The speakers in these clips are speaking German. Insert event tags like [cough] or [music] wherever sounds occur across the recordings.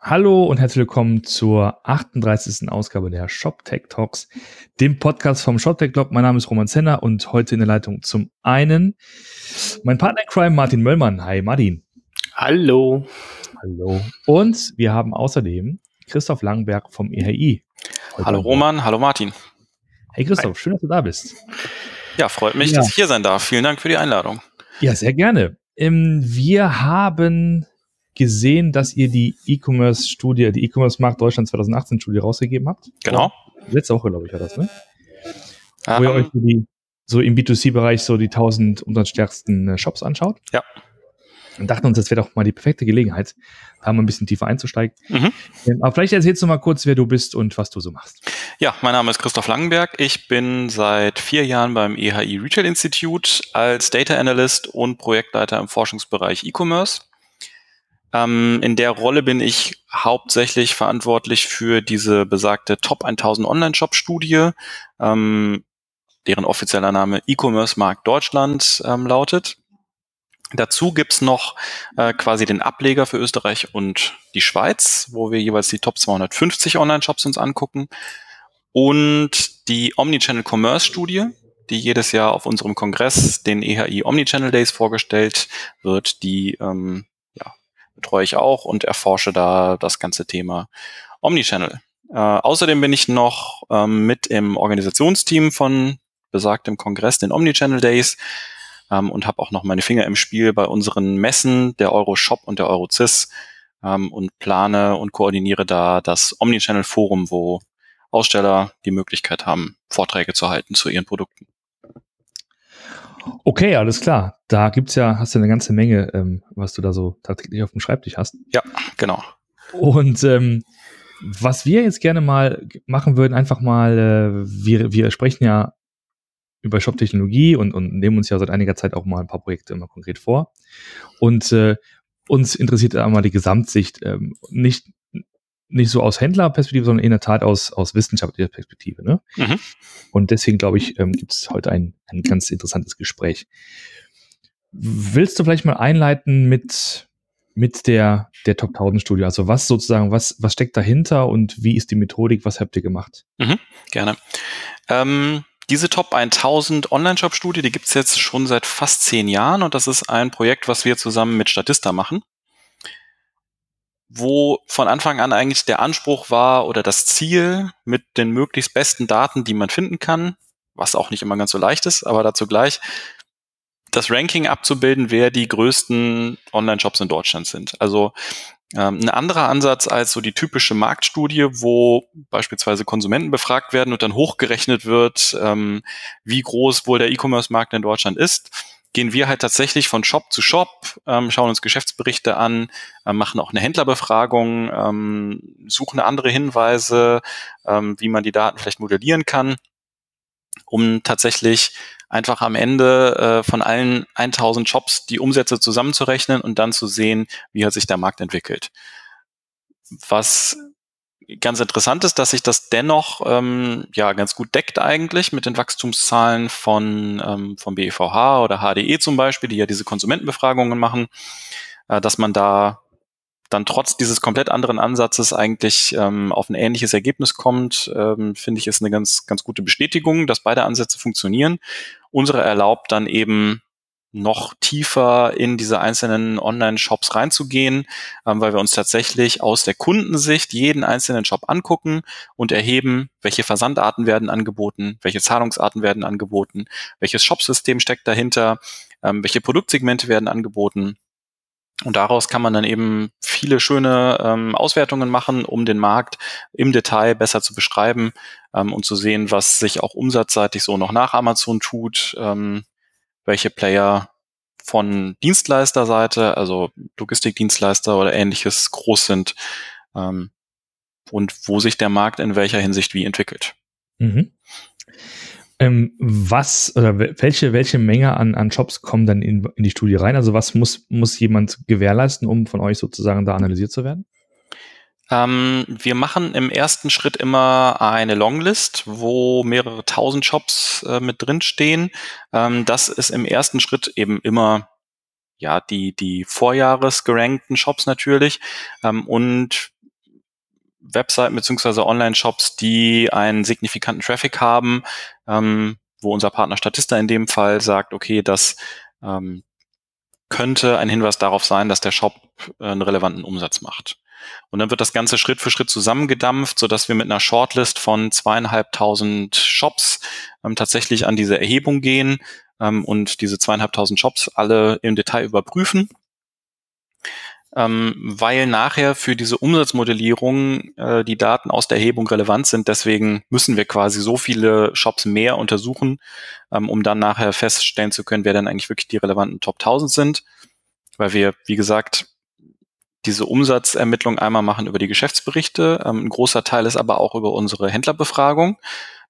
Hallo und herzlich willkommen zur 38. Ausgabe der ShopTech Talks, dem Podcast vom ShopTech Blog. Mein Name ist Roman Zenner und heute in der Leitung zum einen mein Partner in Crime Martin Möllmann. Hi Martin. Hallo. Hallo. Und wir haben außerdem Christoph Langenberg vom EHI. Hallo Roman, hallo Martin. Hey Christoph, Hi. schön, dass du da bist. Ja, freut mich, ja. dass ich hier sein darf. Vielen Dank für die Einladung. Ja, sehr gerne. Ähm, wir haben gesehen, dass ihr die E-Commerce-Studie, die E-Commerce-Markt Deutschland 2018-Studie rausgegeben habt. Genau. Letzte Woche, glaube ich, war das, ne? Wo ihr euch die, so im B2C-Bereich so die 1000 umsatzstärksten äh, Shops anschaut. Ja. Und dachten uns, das wäre doch mal die perfekte Gelegenheit, da mal ein bisschen tiefer einzusteigen. Mhm. Ähm, aber vielleicht erzählst du mal kurz, wer du bist und was du so machst. Ja, mein Name ist Christoph Langenberg. Ich bin seit vier Jahren beim EHI Retail Institute als Data Analyst und Projektleiter im Forschungsbereich E-Commerce. Ähm, in der Rolle bin ich hauptsächlich verantwortlich für diese besagte Top 1000 Online-Shop-Studie, ähm, deren offizieller Name E-Commerce Markt Deutschland ähm, lautet. Dazu gibt's noch äh, quasi den Ableger für Österreich und die Schweiz, wo wir jeweils die Top 250 Online-Shops uns angucken. Und die Omnichannel Commerce Studie, die jedes Jahr auf unserem Kongress, den EHI Omnichannel Days, vorgestellt wird, die ähm, betreue ich auch und erforsche da das ganze Thema Omnichannel. Äh, außerdem bin ich noch ähm, mit im Organisationsteam von besagtem Kongress, den Omnichannel Days, ähm, und habe auch noch meine Finger im Spiel bei unseren Messen, der Euroshop und der Eurocis, ähm, und plane und koordiniere da das Omnichannel Forum, wo Aussteller die Möglichkeit haben, Vorträge zu halten zu ihren Produkten. Okay, alles klar. Da gibt's ja, hast du eine ganze Menge, ähm, was du da so tatsächlich auf dem Schreibtisch hast. Ja, genau. Und ähm, was wir jetzt gerne mal machen würden, einfach mal, äh, wir, wir sprechen ja über Shop-Technologie und, und nehmen uns ja seit einiger Zeit auch mal ein paar Projekte immer konkret vor. Und äh, uns interessiert einmal die Gesamtsicht, ähm, nicht nicht so aus Händlerperspektive, sondern in der Tat aus, aus wissenschaftlicher Perspektive. Ne? Mhm. Und deswegen glaube ich, ähm, gibt es heute ein, ein ganz interessantes Gespräch. Willst du vielleicht mal einleiten mit, mit der, der Top 1000 Studie? Also was sozusagen, was, was steckt dahinter und wie ist die Methodik? Was habt ihr gemacht? Mhm, gerne. Ähm, diese Top 1000 Online-Shop-Studie, die gibt es jetzt schon seit fast zehn Jahren und das ist ein Projekt, was wir zusammen mit Statista machen wo von Anfang an eigentlich der Anspruch war oder das Ziel mit den möglichst besten Daten, die man finden kann, was auch nicht immer ganz so leicht ist, aber dazu gleich, das Ranking abzubilden, wer die größten Online-Shops in Deutschland sind. Also ähm, ein anderer Ansatz als so die typische Marktstudie, wo beispielsweise Konsumenten befragt werden und dann hochgerechnet wird, ähm, wie groß wohl der E-Commerce-Markt in Deutschland ist gehen wir halt tatsächlich von Shop zu Shop, ähm, schauen uns Geschäftsberichte an, äh, machen auch eine Händlerbefragung, ähm, suchen andere Hinweise, ähm, wie man die Daten vielleicht modellieren kann, um tatsächlich einfach am Ende äh, von allen 1000 Shops die Umsätze zusammenzurechnen und dann zu sehen, wie hat sich der Markt entwickelt. Was ganz interessant ist, dass sich das dennoch ähm, ja ganz gut deckt eigentlich mit den Wachstumszahlen von ähm, vom BEVH oder HDE zum Beispiel, die ja diese Konsumentenbefragungen machen, äh, dass man da dann trotz dieses komplett anderen Ansatzes eigentlich ähm, auf ein ähnliches Ergebnis kommt, ähm, finde ich, ist eine ganz, ganz gute Bestätigung, dass beide Ansätze funktionieren. Unsere erlaubt dann eben noch tiefer in diese einzelnen Online-Shops reinzugehen, ähm, weil wir uns tatsächlich aus der Kundensicht jeden einzelnen Shop angucken und erheben, welche Versandarten werden angeboten, welche Zahlungsarten werden angeboten, welches Shopsystem steckt dahinter, ähm, welche Produktsegmente werden angeboten. Und daraus kann man dann eben viele schöne ähm, Auswertungen machen, um den Markt im Detail besser zu beschreiben ähm, und zu sehen, was sich auch umsatzseitig so noch nach Amazon tut, ähm, welche Player von Dienstleisterseite, also Logistikdienstleister oder ähnliches groß sind ähm, und wo sich der Markt in welcher Hinsicht wie entwickelt. Mhm. Ähm, was oder welche, welche Menge an, an Jobs kommen dann in, in die Studie rein? Also was muss, muss jemand gewährleisten, um von euch sozusagen da analysiert zu werden? Ähm, wir machen im ersten Schritt immer eine Longlist, wo mehrere tausend Shops äh, mit drin stehen. Ähm, das ist im ersten Schritt eben immer ja die die Vorjahres gerankten Shops natürlich ähm, und Webseiten beziehungsweise Online-Shops, die einen signifikanten Traffic haben, ähm, wo unser Partner Statista in dem Fall sagt, okay, das ähm, könnte ein Hinweis darauf sein, dass der Shop äh, einen relevanten Umsatz macht. Und dann wird das Ganze Schritt für Schritt zusammengedampft, sodass wir mit einer Shortlist von zweieinhalbtausend Shops ähm, tatsächlich an diese Erhebung gehen ähm, und diese zweieinhalbtausend Shops alle im Detail überprüfen ähm, weil nachher für diese Umsatzmodellierung äh, die Daten aus der Erhebung relevant sind. Deswegen müssen wir quasi so viele Shops mehr untersuchen, ähm, um dann nachher feststellen zu können, wer dann eigentlich wirklich die relevanten Top 1000 sind, weil wir, wie gesagt, diese Umsatzermittlung einmal machen über die Geschäftsberichte. Ähm, ein großer Teil ist aber auch über unsere Händlerbefragung,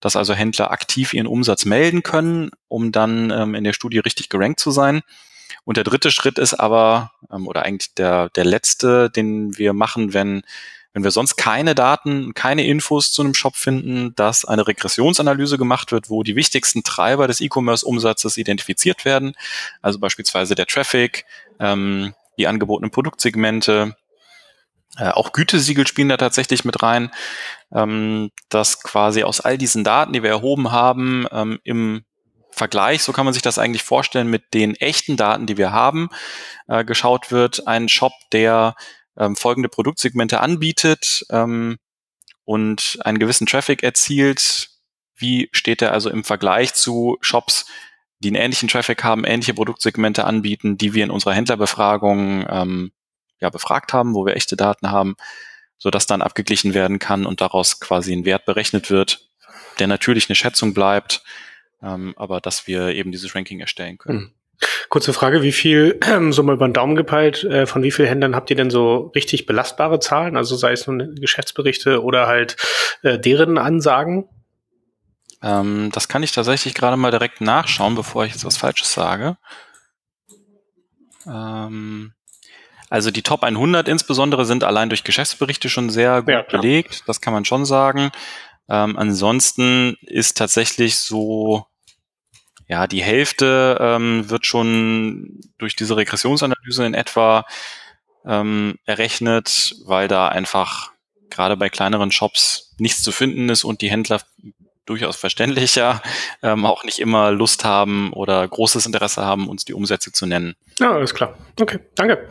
dass also Händler aktiv ihren Umsatz melden können, um dann ähm, in der Studie richtig gerankt zu sein. Und der dritte Schritt ist aber, ähm, oder eigentlich der, der letzte, den wir machen, wenn, wenn wir sonst keine Daten, keine Infos zu einem Shop finden, dass eine Regressionsanalyse gemacht wird, wo die wichtigsten Treiber des E-Commerce-Umsatzes identifiziert werden. Also beispielsweise der Traffic, ähm, die angebotenen Produktsegmente, äh, auch Gütesiegel spielen da tatsächlich mit rein, ähm, dass quasi aus all diesen Daten, die wir erhoben haben, ähm, im Vergleich, so kann man sich das eigentlich vorstellen, mit den echten Daten, die wir haben, äh, geschaut wird, ein Shop, der ähm, folgende Produktsegmente anbietet und einen gewissen Traffic erzielt, wie steht er also im Vergleich zu Shops, die einen ähnlichen Traffic haben, ähnliche Produktsegmente anbieten, die wir in unserer Händlerbefragung ähm, ja, befragt haben, wo wir echte Daten haben, so dass dann abgeglichen werden kann und daraus quasi ein Wert berechnet wird, der natürlich eine Schätzung bleibt, ähm, aber dass wir eben dieses Ranking erstellen können. Mhm. Kurze Frage, wie viel, [clears throat] so mal über den Daumen gepeilt, äh, von wie vielen Händlern habt ihr denn so richtig belastbare Zahlen? Also sei es nun Geschäftsberichte oder halt äh, deren Ansagen? Ähm, das kann ich tatsächlich gerade mal direkt nachschauen, bevor ich jetzt was Falsches sage. Ähm, also die Top 100 insbesondere sind allein durch Geschäftsberichte schon sehr gut ja, belegt. Das kann man schon sagen. Ähm, ansonsten ist tatsächlich so, ja, die Hälfte ähm, wird schon durch diese Regressionsanalyse in etwa ähm, errechnet, weil da einfach gerade bei kleineren Shops nichts zu finden ist und die Händler durchaus verständlicher ähm, auch nicht immer Lust haben oder großes Interesse haben, uns die Umsätze zu nennen. Ja, alles klar. Okay, danke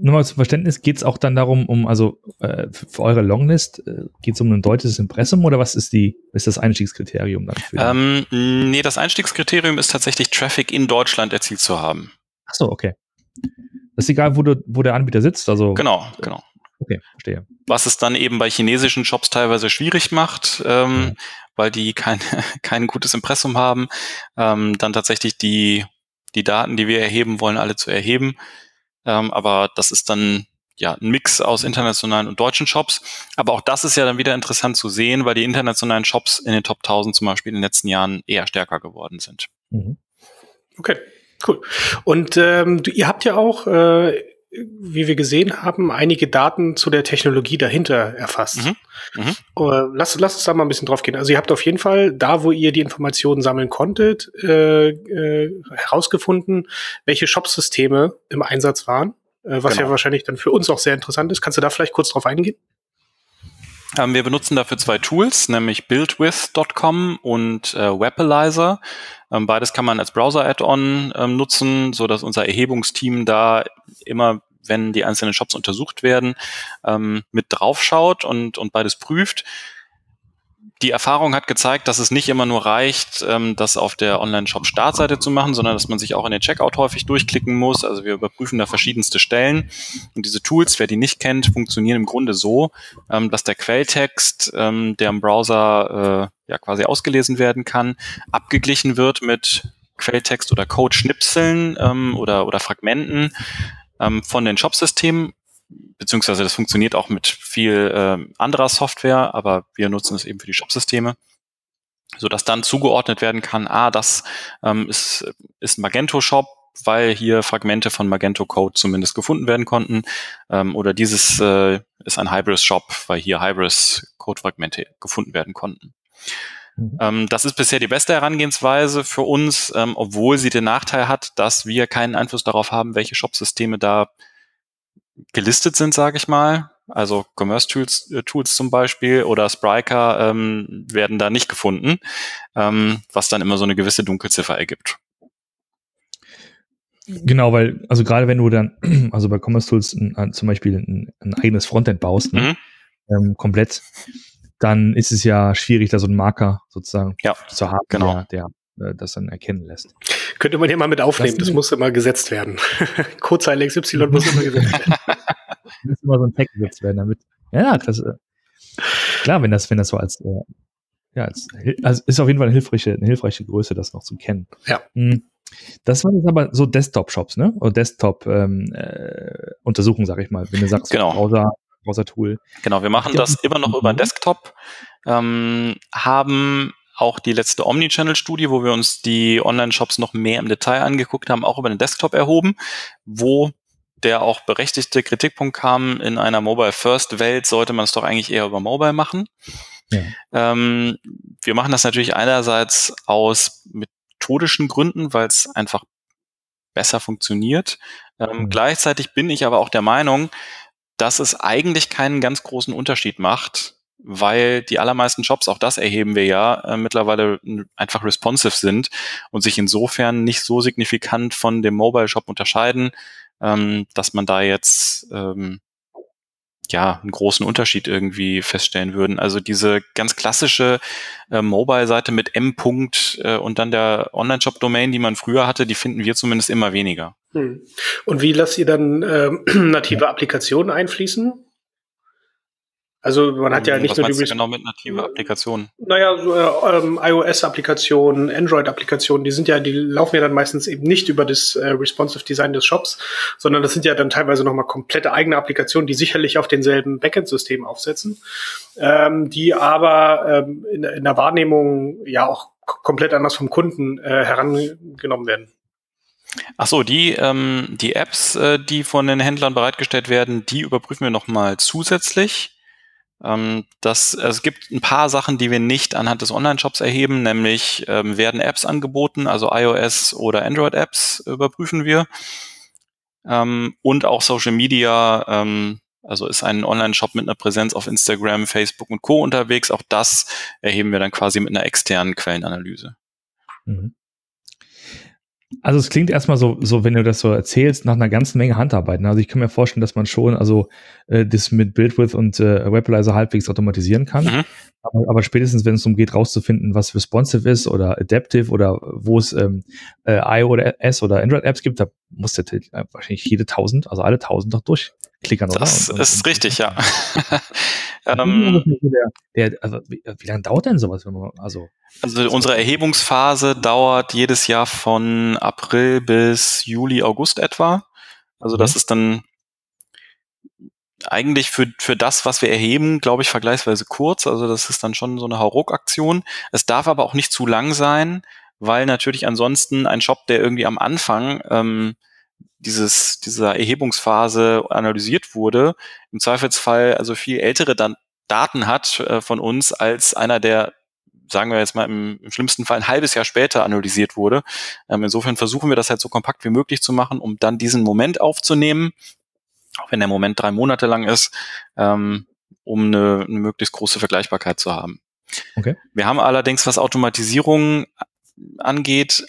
nur mal zum Verständnis, geht es auch dann darum, um, also äh, für eure Longlist, äh, geht es um ein deutsches Impressum oder was ist die, ist das Einstiegskriterium dann? Für ähm, nee, das Einstiegskriterium ist tatsächlich Traffic in Deutschland erzielt zu haben. Ach so, okay. Das ist egal, wo, du, wo der Anbieter sitzt, also. Genau, genau. Okay, verstehe. Was es dann eben bei chinesischen Shops teilweise schwierig macht, ähm, ja. weil die kein, [laughs] kein gutes Impressum haben, ähm, dann tatsächlich die, die Daten, die wir erheben wollen, alle zu erheben. Ähm, aber das ist dann ja ein Mix aus internationalen und deutschen Shops. Aber auch das ist ja dann wieder interessant zu sehen, weil die internationalen Shops in den Top 1000 zum Beispiel in den letzten Jahren eher stärker geworden sind. Mhm. Okay, cool. Und ähm, ihr habt ja auch äh, wie wir gesehen haben, einige Daten zu der Technologie dahinter erfasst. Mhm. Mhm. Uh, lass, lass uns da mal ein bisschen drauf gehen. Also ihr habt auf jeden Fall da, wo ihr die Informationen sammeln konntet, äh, äh, herausgefunden, welche Shop-Systeme im Einsatz waren, äh, was genau. ja wahrscheinlich dann für uns auch sehr interessant ist. Kannst du da vielleicht kurz drauf eingehen? Ähm, wir benutzen dafür zwei Tools, nämlich buildwith.com und äh, Webalizer. Ähm, beides kann man als Browser-Add-on ähm, nutzen, so dass unser Erhebungsteam da immer wenn die einzelnen Shops untersucht werden, ähm, mit draufschaut und, und beides prüft die Erfahrung hat gezeigt, dass es nicht immer nur reicht, ähm, das auf der Online-Shop-Startseite zu machen, sondern dass man sich auch in den Checkout häufig durchklicken muss. Also wir überprüfen da verschiedenste Stellen. Und diese Tools, wer die nicht kennt, funktionieren im Grunde so, ähm, dass der Quelltext, ähm, der im Browser äh, ja quasi ausgelesen werden kann, abgeglichen wird mit Quelltext oder Code-Schnipseln ähm, oder, oder Fragmenten ähm, von den Shop-Systemen beziehungsweise das funktioniert auch mit viel äh, anderer Software, aber wir nutzen es eben für die Shop-Systeme, so dass dann zugeordnet werden kann, ah, das ähm, ist, ist Magento Shop, weil hier Fragmente von Magento Code zumindest gefunden werden konnten, ähm, oder dieses äh, ist ein Hybris Shop, weil hier Hybris Code-Fragmente gefunden werden konnten. Mhm. Ähm, das ist bisher die beste Herangehensweise für uns, ähm, obwohl sie den Nachteil hat, dass wir keinen Einfluss darauf haben, welche Shop-Systeme da gelistet sind, sage ich mal. also Commerce Tools, äh, Tools zum Beispiel oder Spryker ähm, werden da nicht gefunden, ähm, was dann immer so eine gewisse Dunkelziffer ergibt. Genau, weil, also gerade wenn du dann, [clears throat] also bei Commerce Tools ein, zum Beispiel ein, ein, eigenes Frontend baust, ne, mhm. ähm, komplett, dann ist es ja schwierig, da so einen Marker sozusagen ja, zu haben, genau. der, der das dann erkennen lässt. Könnte man hier mal mit aufnehmen, das, das muss immer gesetzt werden. [laughs] Codezeile XY [laughs] muss immer gesetzt werden. [laughs] muss immer so ein Tag gesetzt werden, damit. Ja, das, äh, klar, wenn das, wenn das so als, äh, ja, als, also ist auf jeden Fall eine hilfreiche, eine hilfreiche Größe, das noch zu kennen. Ja. Mhm. Das waren jetzt aber so Desktop-Shops, ne? Oder Desktop-Untersuchungen, ähm, äh, sag ich mal. Wenn du sagst, genau. Browser, Browser-Tool. Genau, wir machen das immer noch über Desktop, ähm, haben auch die letzte Omnichannel-Studie, wo wir uns die Online-Shops noch mehr im Detail angeguckt haben, auch über den Desktop erhoben, wo der auch berechtigte Kritikpunkt kam, in einer Mobile-First-Welt sollte man es doch eigentlich eher über Mobile machen. Ja. Ähm, wir machen das natürlich einerseits aus methodischen Gründen, weil es einfach besser funktioniert. Ähm, mhm. Gleichzeitig bin ich aber auch der Meinung, dass es eigentlich keinen ganz großen Unterschied macht, weil die allermeisten Jobs, auch das erheben wir ja, äh, mittlerweile einfach responsive sind und sich insofern nicht so signifikant von dem Mobile Shop unterscheiden, ähm, dass man da jetzt ähm, ja einen großen Unterschied irgendwie feststellen würden. Also diese ganz klassische äh, Mobile-Seite mit M. -Punkt, äh, und dann der Online-Shop-Domain, die man früher hatte, die finden wir zumindest immer weniger. Hm. Und wie lasst ihr dann äh, [clears throat] native Applikationen einfließen? Also man hat ja nicht Was nur die genau mit nativer Applikation. Naja, so, äh, ähm, iOS-Applikationen, Android-Applikationen, die sind ja, die laufen ja dann meistens eben nicht über das äh, responsive Design des Shops, sondern das sind ja dann teilweise nochmal komplette eigene Applikationen, die sicherlich auf denselben Backend-System aufsetzen, ähm, die aber ähm, in, in der Wahrnehmung ja auch komplett anders vom Kunden äh, herangenommen werden. Ach so, die, ähm, die Apps, äh, die von den Händlern bereitgestellt werden, die überprüfen wir nochmal zusätzlich. Ähm, das, also es gibt ein paar Sachen, die wir nicht anhand des Online-Shops erheben, nämlich ähm, werden Apps angeboten, also iOS oder Android-Apps überprüfen wir. Ähm, und auch Social Media, ähm, also ist ein Online-Shop mit einer Präsenz auf Instagram, Facebook und Co. unterwegs. Auch das erheben wir dann quasi mit einer externen Quellenanalyse. Mhm. Also es klingt erstmal so, so, wenn du das so erzählst, nach einer ganzen Menge Handarbeit. Ne? Also ich kann mir vorstellen, dass man schon also äh, das mit BuildWidth und äh, Webalizer halbwegs automatisieren kann. Mhm. Aber, aber, spätestens, wenn es darum geht, rauszufinden, was responsive ist oder adaptive oder wo es ähm, äh, I oder S oder Android-Apps gibt, da muss der äh, wahrscheinlich jede tausend, also alle tausend doch durchklickern, oder? Das und, ist und, richtig, ja. [laughs] [laughs] ähm, der, der, also, wie, wie lange dauert denn sowas? Wenn man, also also unsere Erhebungsphase dauert jedes Jahr von April bis Juli, August etwa. Also das mhm. ist dann eigentlich für, für das, was wir erheben, glaube ich, vergleichsweise kurz. Also das ist dann schon so eine Hauruck-Aktion. Es darf aber auch nicht zu lang sein, weil natürlich ansonsten ein Shop, der irgendwie am Anfang ähm, dieses, dieser Erhebungsphase analysiert wurde, im Zweifelsfall also viel ältere dann Daten hat äh, von uns als einer, der sagen wir jetzt mal im, im schlimmsten Fall ein halbes Jahr später analysiert wurde. Ähm, insofern versuchen wir das halt so kompakt wie möglich zu machen, um dann diesen Moment aufzunehmen, auch wenn der Moment drei Monate lang ist, ähm, um eine, eine möglichst große Vergleichbarkeit zu haben. Okay. Wir haben allerdings, was Automatisierung angeht,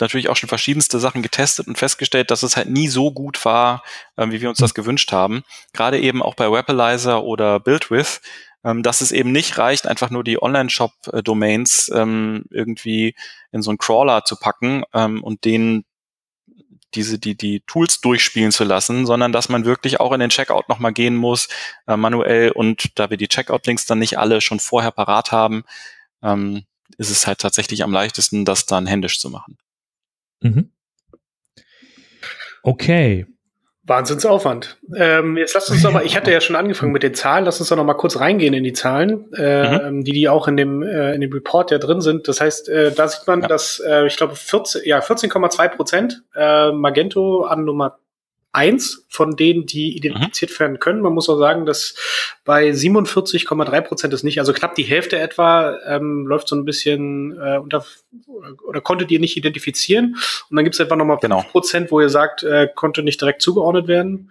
natürlich auch schon verschiedenste Sachen getestet und festgestellt, dass es halt nie so gut war, äh, wie wir uns das gewünscht haben. Gerade eben auch bei Webalizer oder BuildWith, ähm, dass es eben nicht reicht, einfach nur die Online-Shop-Domains ähm, irgendwie in so einen Crawler zu packen ähm, und denen diese, die, die Tools durchspielen zu lassen, sondern dass man wirklich auch in den Checkout nochmal gehen muss, äh, manuell und da wir die Checkout-Links dann nicht alle schon vorher parat haben, ähm, ist es halt tatsächlich am leichtesten, das dann händisch zu machen. Mhm. Okay. Wahnsinnsaufwand. Ähm, jetzt lasst uns doch mal, ich hatte ja schon angefangen mit den Zahlen, lass uns doch noch mal kurz reingehen in die Zahlen, äh, mhm. die die auch in dem, äh, in dem Report ja drin sind. Das heißt, äh, da sieht man, ja. dass, äh, ich glaube, 14, ja, 14,2 Prozent äh, Magento an Nummer eins von denen, die identifiziert mhm. werden können. Man muss auch sagen, dass bei 47,3 Prozent ist nicht, also knapp die Hälfte etwa, ähm, läuft so ein bisschen äh, unter oder konntet ihr nicht identifizieren. Und dann gibt es etwa nochmal genau. Prozent, wo ihr sagt, äh, konnte nicht direkt zugeordnet werden.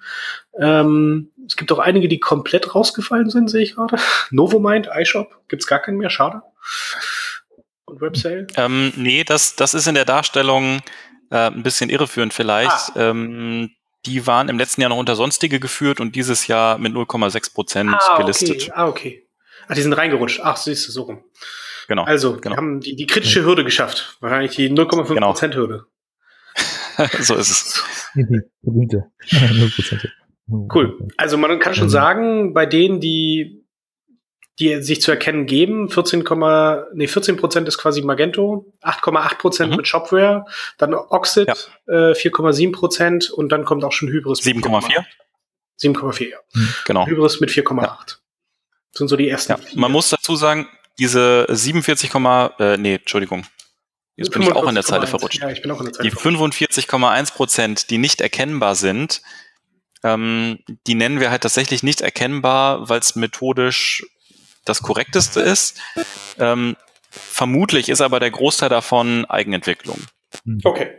Ähm, es gibt auch einige, die komplett rausgefallen sind, sehe ich gerade. [laughs] Novomind, iShop, gibt's gar keinen mehr, schade. Und Websale? Ähm, nee, das, das ist in der Darstellung äh, ein bisschen irreführend vielleicht. Ah. Ähm, die waren im letzten Jahr noch unter Sonstige geführt und dieses Jahr mit 0,6 Prozent ah, gelistet. Okay. Ah, okay. Ah, die sind reingerutscht. Ach, siehst du, so rum. Genau. Also, genau. haben die, die kritische Hürde geschafft. Wahrscheinlich die 0,5 genau. Prozent Hürde. [laughs] so ist es. [laughs] [laughs] cool. Also man kann schon sagen, bei denen, die die sich zu erkennen geben. 14, nee, 14 Prozent ist quasi Magento, 8,8 Prozent mhm. mit Shopware, dann Oxid ja. äh, 4,7 Prozent und dann kommt auch schon Hybris. 7,4? 7,4, ja. Mhm, genau. Hybris mit 4,8. Ja. sind so die ersten. Ja. Man muss dazu sagen, diese 47, äh, nee, Entschuldigung. Jetzt bin ich auch in der Zeile verrutscht. Ja, ich bin auch in der Zeile die 45,1 Prozent, die nicht erkennbar sind, ähm, die nennen wir halt tatsächlich nicht erkennbar, weil es methodisch das korrekteste ist. Ähm, vermutlich ist aber der Großteil davon Eigenentwicklung. Okay.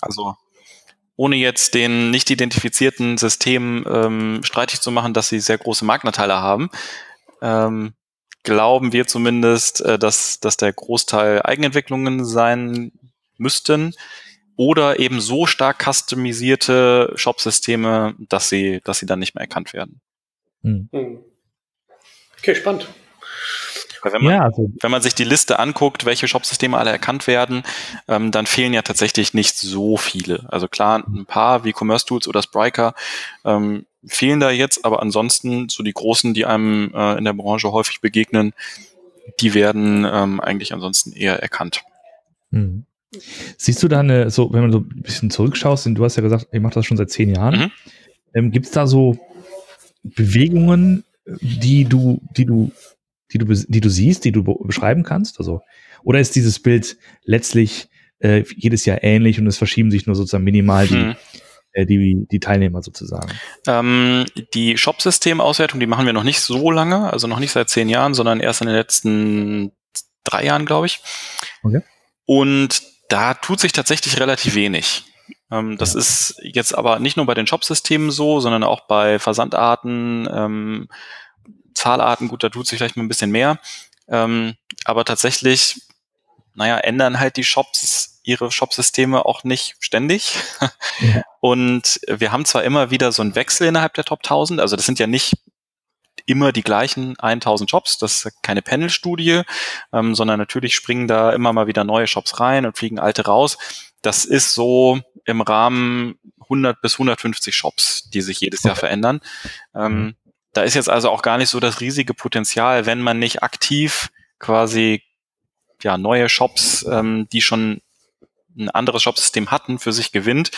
Also ohne jetzt den nicht identifizierten Systemen ähm, streitig zu machen, dass sie sehr große Marktanteile haben, ähm, glauben wir zumindest, äh, dass, dass der Großteil Eigenentwicklungen sein müssten oder eben so stark customisierte Shop-Systeme, dass sie, dass sie dann nicht mehr erkannt werden. Hm. Okay, spannend. Wenn man, ja, also wenn man sich die Liste anguckt, welche Shopsysteme alle erkannt werden, ähm, dann fehlen ja tatsächlich nicht so viele. Also klar, ein paar wie Commerce Tools oder Spryker ähm, fehlen da jetzt, aber ansonsten so die großen, die einem äh, in der Branche häufig begegnen, die werden ähm, eigentlich ansonsten eher erkannt. Mhm. Siehst du da eine, so, wenn man so ein bisschen zurückschaust, du hast ja gesagt, ihr macht das schon seit zehn Jahren. Mhm. Ähm, Gibt es da so Bewegungen, die du, die du die du, die du siehst, die du beschreiben kannst? Also, oder ist dieses Bild letztlich äh, jedes Jahr ähnlich und es verschieben sich nur sozusagen minimal die, hm. äh, die, die Teilnehmer sozusagen? Ähm, die Shop-System-Auswertung, die machen wir noch nicht so lange, also noch nicht seit zehn Jahren, sondern erst in den letzten drei Jahren, glaube ich. Okay. Und da tut sich tatsächlich relativ wenig. Ähm, das ist jetzt aber nicht nur bei den Shop-Systemen so, sondern auch bei Versandarten, ähm, Zahlarten, gut, da tut sich vielleicht mal ein bisschen mehr. Ähm, aber tatsächlich, naja, ändern halt die Shops ihre Shopsysteme auch nicht ständig. Ja. Und wir haben zwar immer wieder so einen Wechsel innerhalb der Top 1000, also das sind ja nicht immer die gleichen 1000 Shops, das ist keine Panel-Studie, ähm, sondern natürlich springen da immer mal wieder neue Shops rein und fliegen alte raus. Das ist so im Rahmen 100 bis 150 Shops, die sich jedes Jahr verändern. Ähm, mhm. Da ist jetzt also auch gar nicht so das riesige Potenzial, wenn man nicht aktiv quasi ja neue Shops, ähm, die schon ein anderes Shopsystem hatten, für sich gewinnt,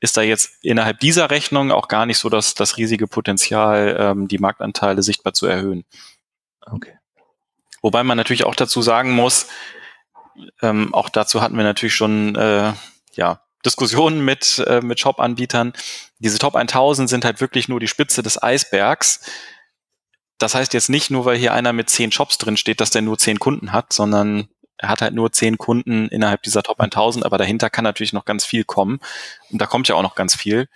ist da jetzt innerhalb dieser Rechnung auch gar nicht so das, das riesige Potenzial, ähm, die Marktanteile sichtbar zu erhöhen. Okay. Wobei man natürlich auch dazu sagen muss, ähm, auch dazu hatten wir natürlich schon äh, ja, Diskussionen mit, äh, mit Shop-Anbietern. Diese Top 1000 sind halt wirklich nur die Spitze des Eisbergs. Das heißt jetzt nicht nur, weil hier einer mit zehn Shops drin steht, dass der nur zehn Kunden hat, sondern er hat halt nur zehn Kunden innerhalb dieser Top 1000, aber dahinter kann natürlich noch ganz viel kommen. Und da kommt ja auch noch ganz viel.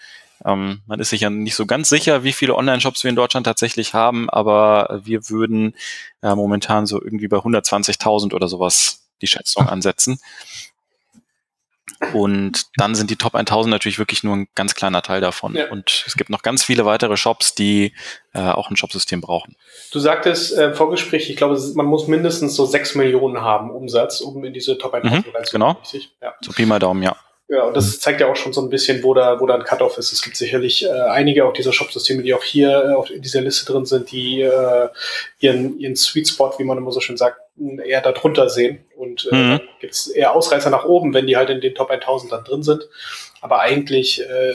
Ähm, man ist sich ja nicht so ganz sicher, wie viele Online-Shops wir in Deutschland tatsächlich haben, aber wir würden äh, momentan so irgendwie bei 120.000 oder sowas die Schätzung ansetzen. Und dann sind die Top 1000 natürlich wirklich nur ein ganz kleiner Teil davon. Ja. Und es gibt noch ganz viele weitere Shops, die äh, auch ein Shopsystem brauchen. Du sagtest äh, Vorgespräch, ich glaube, man muss mindestens so 6 Millionen haben Umsatz, um in diese Top 1000 mhm, reinzukommen. Genau. Ja. So Pi mal Daumen, ja. Ja, und das zeigt ja auch schon so ein bisschen, wo da, wo da ein Cut-off ist. Es gibt sicherlich äh, einige auch dieser Shop-Systeme, die auch hier äh, auf, in dieser Liste drin sind, die äh, ihren, ihren Sweet Spot, wie man immer so schön sagt, eher darunter sehen. Und äh, mhm. gibt es eher Ausreißer nach oben, wenn die halt in den Top 1000 dann drin sind. Aber eigentlich, äh,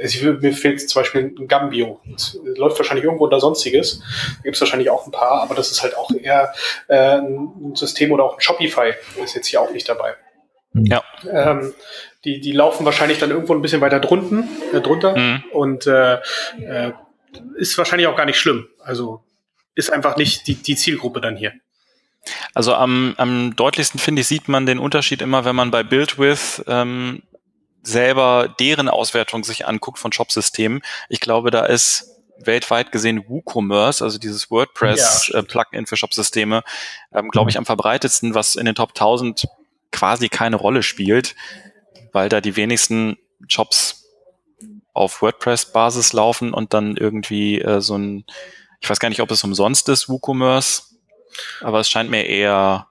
also mir fehlt zum Beispiel ein Gambio. Das läuft wahrscheinlich irgendwo unter Sonstiges. Da gibt es wahrscheinlich auch ein paar, aber das ist halt auch eher äh, ein System oder auch ein Shopify ist jetzt hier auch nicht dabei. Ja. Ähm, die, die laufen wahrscheinlich dann irgendwo ein bisschen weiter drunten, äh, drunter mhm. und äh, äh, ist wahrscheinlich auch gar nicht schlimm. Also ist einfach nicht die, die Zielgruppe dann hier. Also am, am deutlichsten, finde ich, sieht man den Unterschied immer, wenn man bei BuildWith ähm, selber deren Auswertung sich anguckt von Shop-Systemen. Ich glaube, da ist weltweit gesehen WooCommerce, also dieses WordPress-Plugin ja, äh, für Shop-Systeme, ähm, glaube ich, am verbreitetsten, was in den Top 1000 quasi keine Rolle spielt, weil da die wenigsten Shops auf WordPress-Basis laufen und dann irgendwie äh, so ein, ich weiß gar nicht, ob es umsonst ist, WooCommerce, aber es scheint mir eher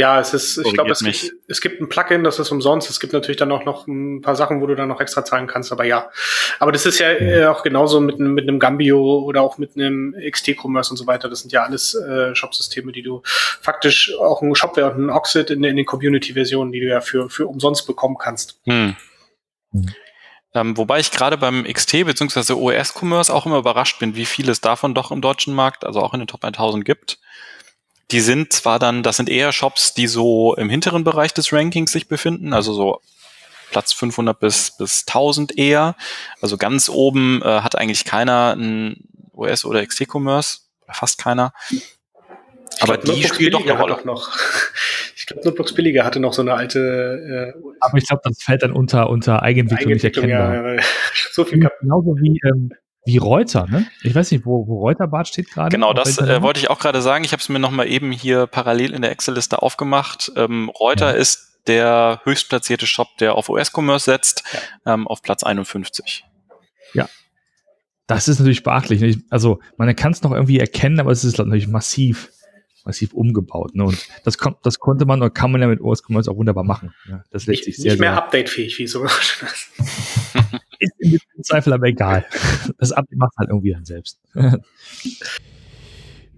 ja, es ist, ich glaube, es, gibt, es gibt ein Plugin, das ist umsonst. Es gibt natürlich dann auch noch ein paar Sachen, wo du dann noch extra zahlen kannst, aber ja. Aber das ist ja äh, auch genauso mit, mit einem Gambio oder auch mit einem XT-Commerce und so weiter. Das sind ja alles äh, Shop-Systeme, die du faktisch auch ein Shopware und ein Oxid in, in den Community-Versionen, die du ja für, für umsonst bekommen kannst. Hm. Hm. Ähm, wobei ich gerade beim XT bzw. OS-Commerce auch immer überrascht bin, wie viel es davon doch im deutschen Markt, also auch in den Top 1000 gibt die sind zwar dann, das sind eher Shops, die so im hinteren Bereich des Rankings sich befinden, also so Platz 500 bis, bis 1000 eher. Also ganz oben äh, hat eigentlich keiner ein US- oder XT-Commerce, fast keiner. Ich Aber glaub, die spielt doch eine Rolle. Noch. [laughs] Ich glaube, Notebooks Billiger hatte noch so eine alte. Äh, Aber ich glaube, das fällt dann unter, unter Eigenentwicklung, Eigenentwicklung nicht erkennbar. Ja, [laughs] so viel Genauso wie ähm, wie Reuter, ne? Ich weiß nicht, wo, wo Reuterbad steht gerade. Genau, das äh, wollte ich auch gerade sagen. Ich habe es mir nochmal eben hier parallel in der Excel-Liste aufgemacht. Ähm, Reuter ja. ist der höchstplatzierte Shop, der auf US-Commerce setzt, ja. ähm, auf Platz 51. Ja. Das ist natürlich beachtlich. Ne? Also, man kann es noch irgendwie erkennen, aber es ist natürlich massiv, massiv umgebaut. Ne? Und das, kommt, das konnte man oder kann man ja mit US-Commerce auch wunderbar machen. Ja, das lässt sich sehr, nicht mehr updatefähig wie so. [laughs] im Zweifel aber egal. Das Update macht halt irgendwie dann selbst.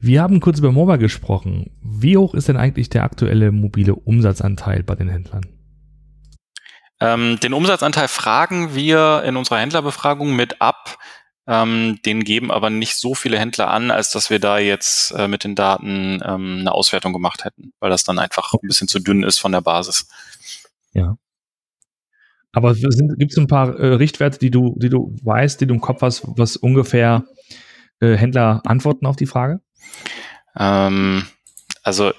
Wir haben kurz über Mobile gesprochen. Wie hoch ist denn eigentlich der aktuelle mobile Umsatzanteil bei den Händlern? Ähm, den Umsatzanteil fragen wir in unserer Händlerbefragung mit ab. Ähm, den geben aber nicht so viele Händler an, als dass wir da jetzt äh, mit den Daten ähm, eine Auswertung gemacht hätten, weil das dann einfach ein bisschen zu dünn ist von der Basis. Ja. Aber gibt es ein paar äh, Richtwerte, die du, die du weißt, die du im Kopf hast, was ungefähr äh, Händler antworten auf die Frage? Ähm, also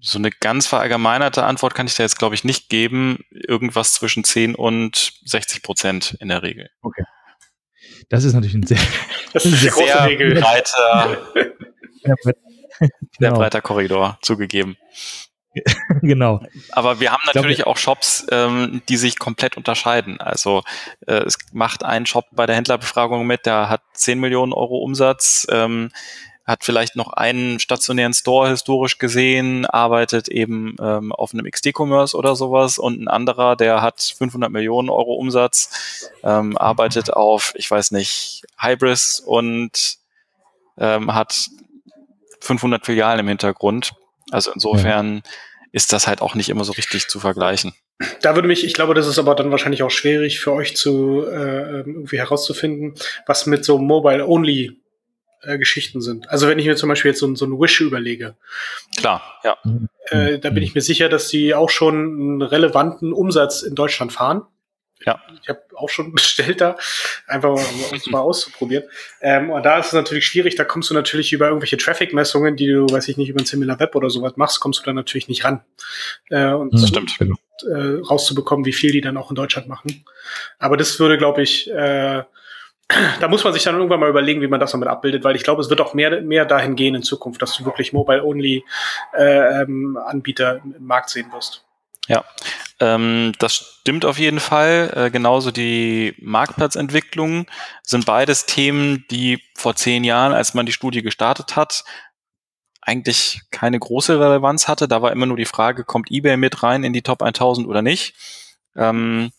so eine ganz verallgemeinerte Antwort kann ich da jetzt, glaube ich, nicht geben. Irgendwas zwischen 10 und 60 Prozent in der Regel. Okay. Das ist natürlich ein sehr, [laughs] das ist sehr, sehr breiter, [laughs] sehr, genau. breiter Korridor zugegeben. [laughs] genau. Aber wir haben natürlich glaub, auch Shops, ähm, die sich komplett unterscheiden. Also äh, es macht ein Shop bei der Händlerbefragung mit, der hat 10 Millionen Euro Umsatz, ähm, hat vielleicht noch einen stationären Store historisch gesehen, arbeitet eben ähm, auf einem XD-Commerce oder sowas und ein anderer, der hat 500 Millionen Euro Umsatz, ähm, arbeitet auf, ich weiß nicht, Hybris und ähm, hat 500 Filialen im Hintergrund. Also insofern ja. ist das halt auch nicht immer so richtig zu vergleichen. Da würde mich, ich glaube, das ist aber dann wahrscheinlich auch schwierig für euch zu äh, irgendwie herauszufinden, was mit so Mobile-Only äh, Geschichten sind. Also wenn ich mir zum Beispiel jetzt so, so ein Wish überlege. Klar, ja. Äh, da bin ich mir sicher, dass die auch schon einen relevanten Umsatz in Deutschland fahren. Ja. Ich habe auch schon [laughs] bestellt da, einfach mal, um es mal auszuprobieren. Ähm, und da ist es natürlich schwierig, da kommst du natürlich über irgendwelche Traffic-Messungen, die du, weiß ich nicht, über ein Similar Web oder sowas machst, kommst du da natürlich nicht ran. Äh, und das stimmt. Genau. Äh, rauszubekommen, wie viel die dann auch in Deutschland machen. Aber das würde, glaube ich, äh, [clears throat] da muss man sich dann irgendwann mal überlegen, wie man das damit abbildet, weil ich glaube, es wird auch mehr, mehr dahin gehen in Zukunft, dass du wirklich Mobile-Only-Anbieter äh, ähm, im Markt sehen wirst. Ja, ähm, das stimmt auf jeden Fall. Äh, genauso die Marktplatzentwicklung sind beides Themen, die vor zehn Jahren, als man die Studie gestartet hat, eigentlich keine große Relevanz hatte. Da war immer nur die Frage, kommt eBay mit rein in die Top 1000 oder nicht? Ähm,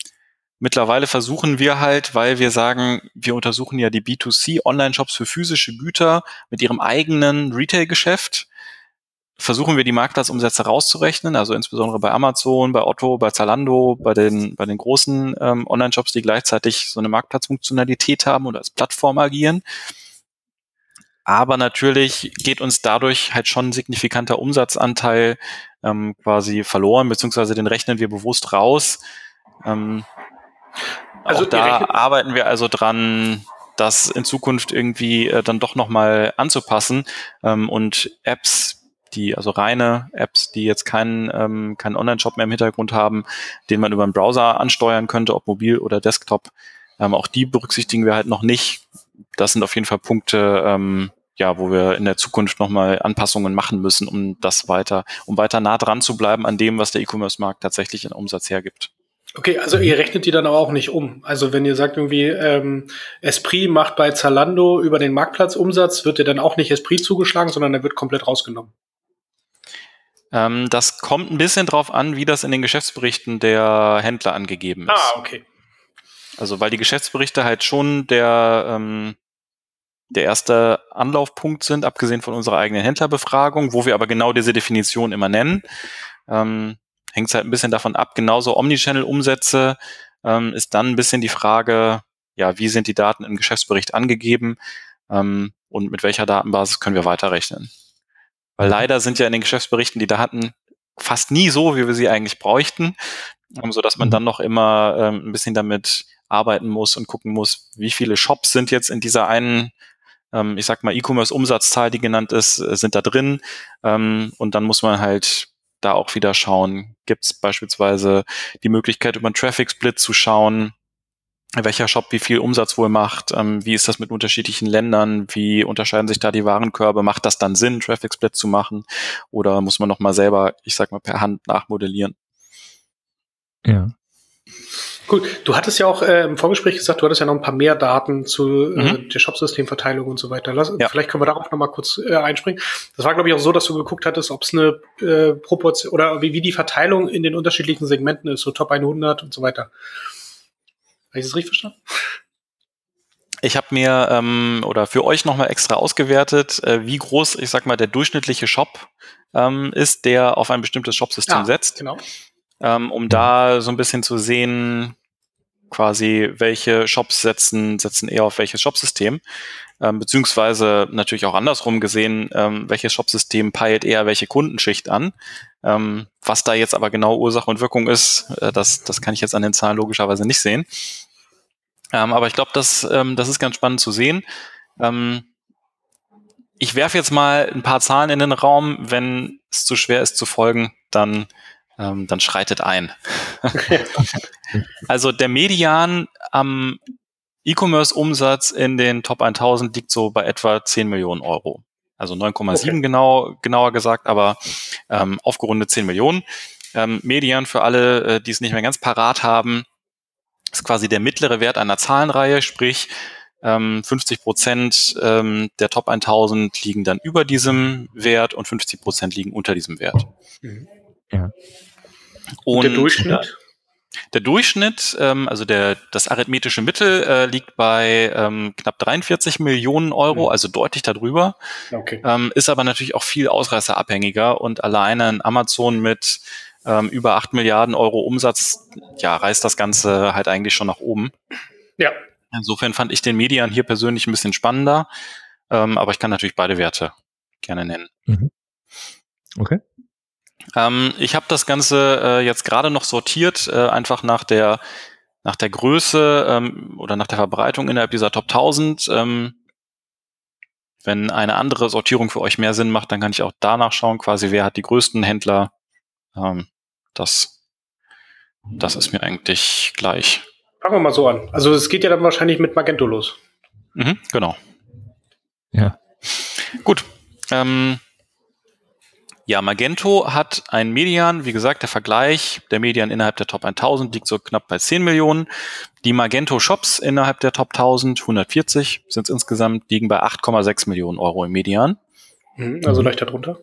mittlerweile versuchen wir halt, weil wir sagen, wir untersuchen ja die B2C Online-Shops für physische Güter mit ihrem eigenen Retail-Geschäft versuchen wir die Marktplatzumsätze rauszurechnen, also insbesondere bei Amazon, bei Otto, bei Zalando, bei den, bei den großen ähm, Online-Shops, die gleichzeitig so eine Marktplatzfunktionalität haben oder als Plattform agieren. Aber natürlich geht uns dadurch halt schon ein signifikanter Umsatzanteil ähm, quasi verloren, beziehungsweise den rechnen wir bewusst raus. Ähm, also da arbeiten wir also dran, das in Zukunft irgendwie äh, dann doch nochmal anzupassen ähm, und Apps, die, also reine Apps, die jetzt keinen, ähm, keinen Online-Shop mehr im Hintergrund haben, den man über einen Browser ansteuern könnte, ob mobil oder Desktop, ähm, auch die berücksichtigen wir halt noch nicht. Das sind auf jeden Fall Punkte, ähm, ja, wo wir in der Zukunft nochmal Anpassungen machen müssen, um das weiter, um weiter nah dran zu bleiben an dem, was der E-Commerce-Markt tatsächlich in Umsatz hergibt. Okay, also ihr rechnet die dann aber auch nicht um. Also wenn ihr sagt irgendwie, ähm, Esprit macht bei Zalando über den Marktplatz Umsatz, wird dir dann auch nicht Esprit zugeschlagen, sondern er wird komplett rausgenommen. Ähm, das kommt ein bisschen drauf an, wie das in den Geschäftsberichten der Händler angegeben ist. Ah, okay. Also weil die Geschäftsberichte halt schon der, ähm, der erste Anlaufpunkt sind, abgesehen von unserer eigenen Händlerbefragung, wo wir aber genau diese Definition immer nennen. Ähm, hängt es halt ein bisschen davon ab. Genauso Omnichannel-Umsätze ähm, ist dann ein bisschen die Frage, ja, wie sind die Daten im Geschäftsbericht angegeben ähm, und mit welcher Datenbasis können wir weiterrechnen. Weil leider sind ja in den Geschäftsberichten die Daten fast nie so, wie wir sie eigentlich bräuchten, ähm, so dass man dann noch immer ähm, ein bisschen damit arbeiten muss und gucken muss, wie viele Shops sind jetzt in dieser einen ähm, ich sag mal, E-Commerce-Umsatzzahl, die genannt ist, äh, sind da drin. Ähm, und dann muss man halt da auch wieder schauen. Gibt es beispielsweise die Möglichkeit, über einen Traffic-Split zu schauen, welcher Shop wie viel Umsatz wohl macht, ähm, wie ist das mit unterschiedlichen Ländern, wie unterscheiden sich da die Warenkörbe, macht das dann Sinn, Traffic Split zu machen oder muss man nochmal selber, ich sag mal, per Hand nachmodellieren? Ja. Cool. Du hattest ja auch äh, im Vorgespräch gesagt, du hattest ja noch ein paar mehr Daten zu äh, mhm. der Shopsystemverteilung und so weiter. Lass, ja. Vielleicht können wir darauf noch mal kurz äh, einspringen. Das war, glaube ich, auch so, dass du geguckt hattest, ob es eine äh, Proportion oder wie, wie die Verteilung in den unterschiedlichen Segmenten ist, so Top 100 und so weiter. Habe ich das richtig verstanden? Ich habe mir ähm, oder für euch nochmal extra ausgewertet, äh, wie groß, ich sag mal, der durchschnittliche Shop ähm, ist, der auf ein bestimmtes Shopsystem ja, setzt. Genau ähm, um da so ein bisschen zu sehen, quasi, welche Shops setzen, setzen eher auf welches Shopsystem, ähm, beziehungsweise natürlich auch andersrum gesehen, ähm, welches Shopsystem peilt eher welche Kundenschicht an. Ähm, was da jetzt aber genau Ursache und Wirkung ist, äh, das, das kann ich jetzt an den Zahlen logischerweise nicht sehen. Ähm, aber ich glaube, das, ähm, das ist ganz spannend zu sehen. Ähm, ich werfe jetzt mal ein paar Zahlen in den Raum. Wenn es zu schwer ist zu folgen, dann ähm, dann schreitet ein. [laughs] also der Median am E-Commerce-Umsatz in den Top 1000 liegt so bei etwa 10 Millionen Euro. Also 9,7 okay. genau, genauer gesagt, aber ähm, aufgerundet 10 Millionen. Ähm, Median für alle, äh, die es nicht mehr ganz parat haben, ist quasi der mittlere Wert einer Zahlenreihe, sprich ähm, 50 Prozent ähm, der Top 1000 liegen dann über diesem Wert und 50 Prozent liegen unter diesem Wert. Mhm. Ja. Und, und der Durchschnitt? Der Durchschnitt, ähm, also der, das arithmetische Mittel äh, liegt bei ähm, knapp 43 Millionen Euro, mhm. also deutlich darüber. Okay. Ähm, ist aber natürlich auch viel ausreißerabhängiger und alleine in Amazon mit ähm, über 8 Milliarden Euro Umsatz, ja, reißt das Ganze halt eigentlich schon nach oben. Ja. Insofern fand ich den Median hier persönlich ein bisschen spannender, ähm, aber ich kann natürlich beide Werte gerne nennen. Mhm. Okay. Ähm, ich habe das Ganze äh, jetzt gerade noch sortiert, äh, einfach nach der, nach der Größe ähm, oder nach der Verbreitung innerhalb dieser Top 1000. Ähm, wenn eine andere Sortierung für euch mehr Sinn macht, dann kann ich auch danach schauen, quasi wer hat die größten Händler. Ähm, das, das ist mir eigentlich gleich. Fangen wir mal so an. Also es geht ja dann wahrscheinlich mit Magento los. Mhm, genau. Ja. Gut. Ähm, ja, Magento hat einen Median, wie gesagt, der Vergleich, der Median innerhalb der Top 1000 liegt so knapp bei 10 Millionen. Die Magento Shops innerhalb der Top 1000, 140 sind es insgesamt, liegen bei 8,6 Millionen Euro im Median. Mhm, also leicht darunter.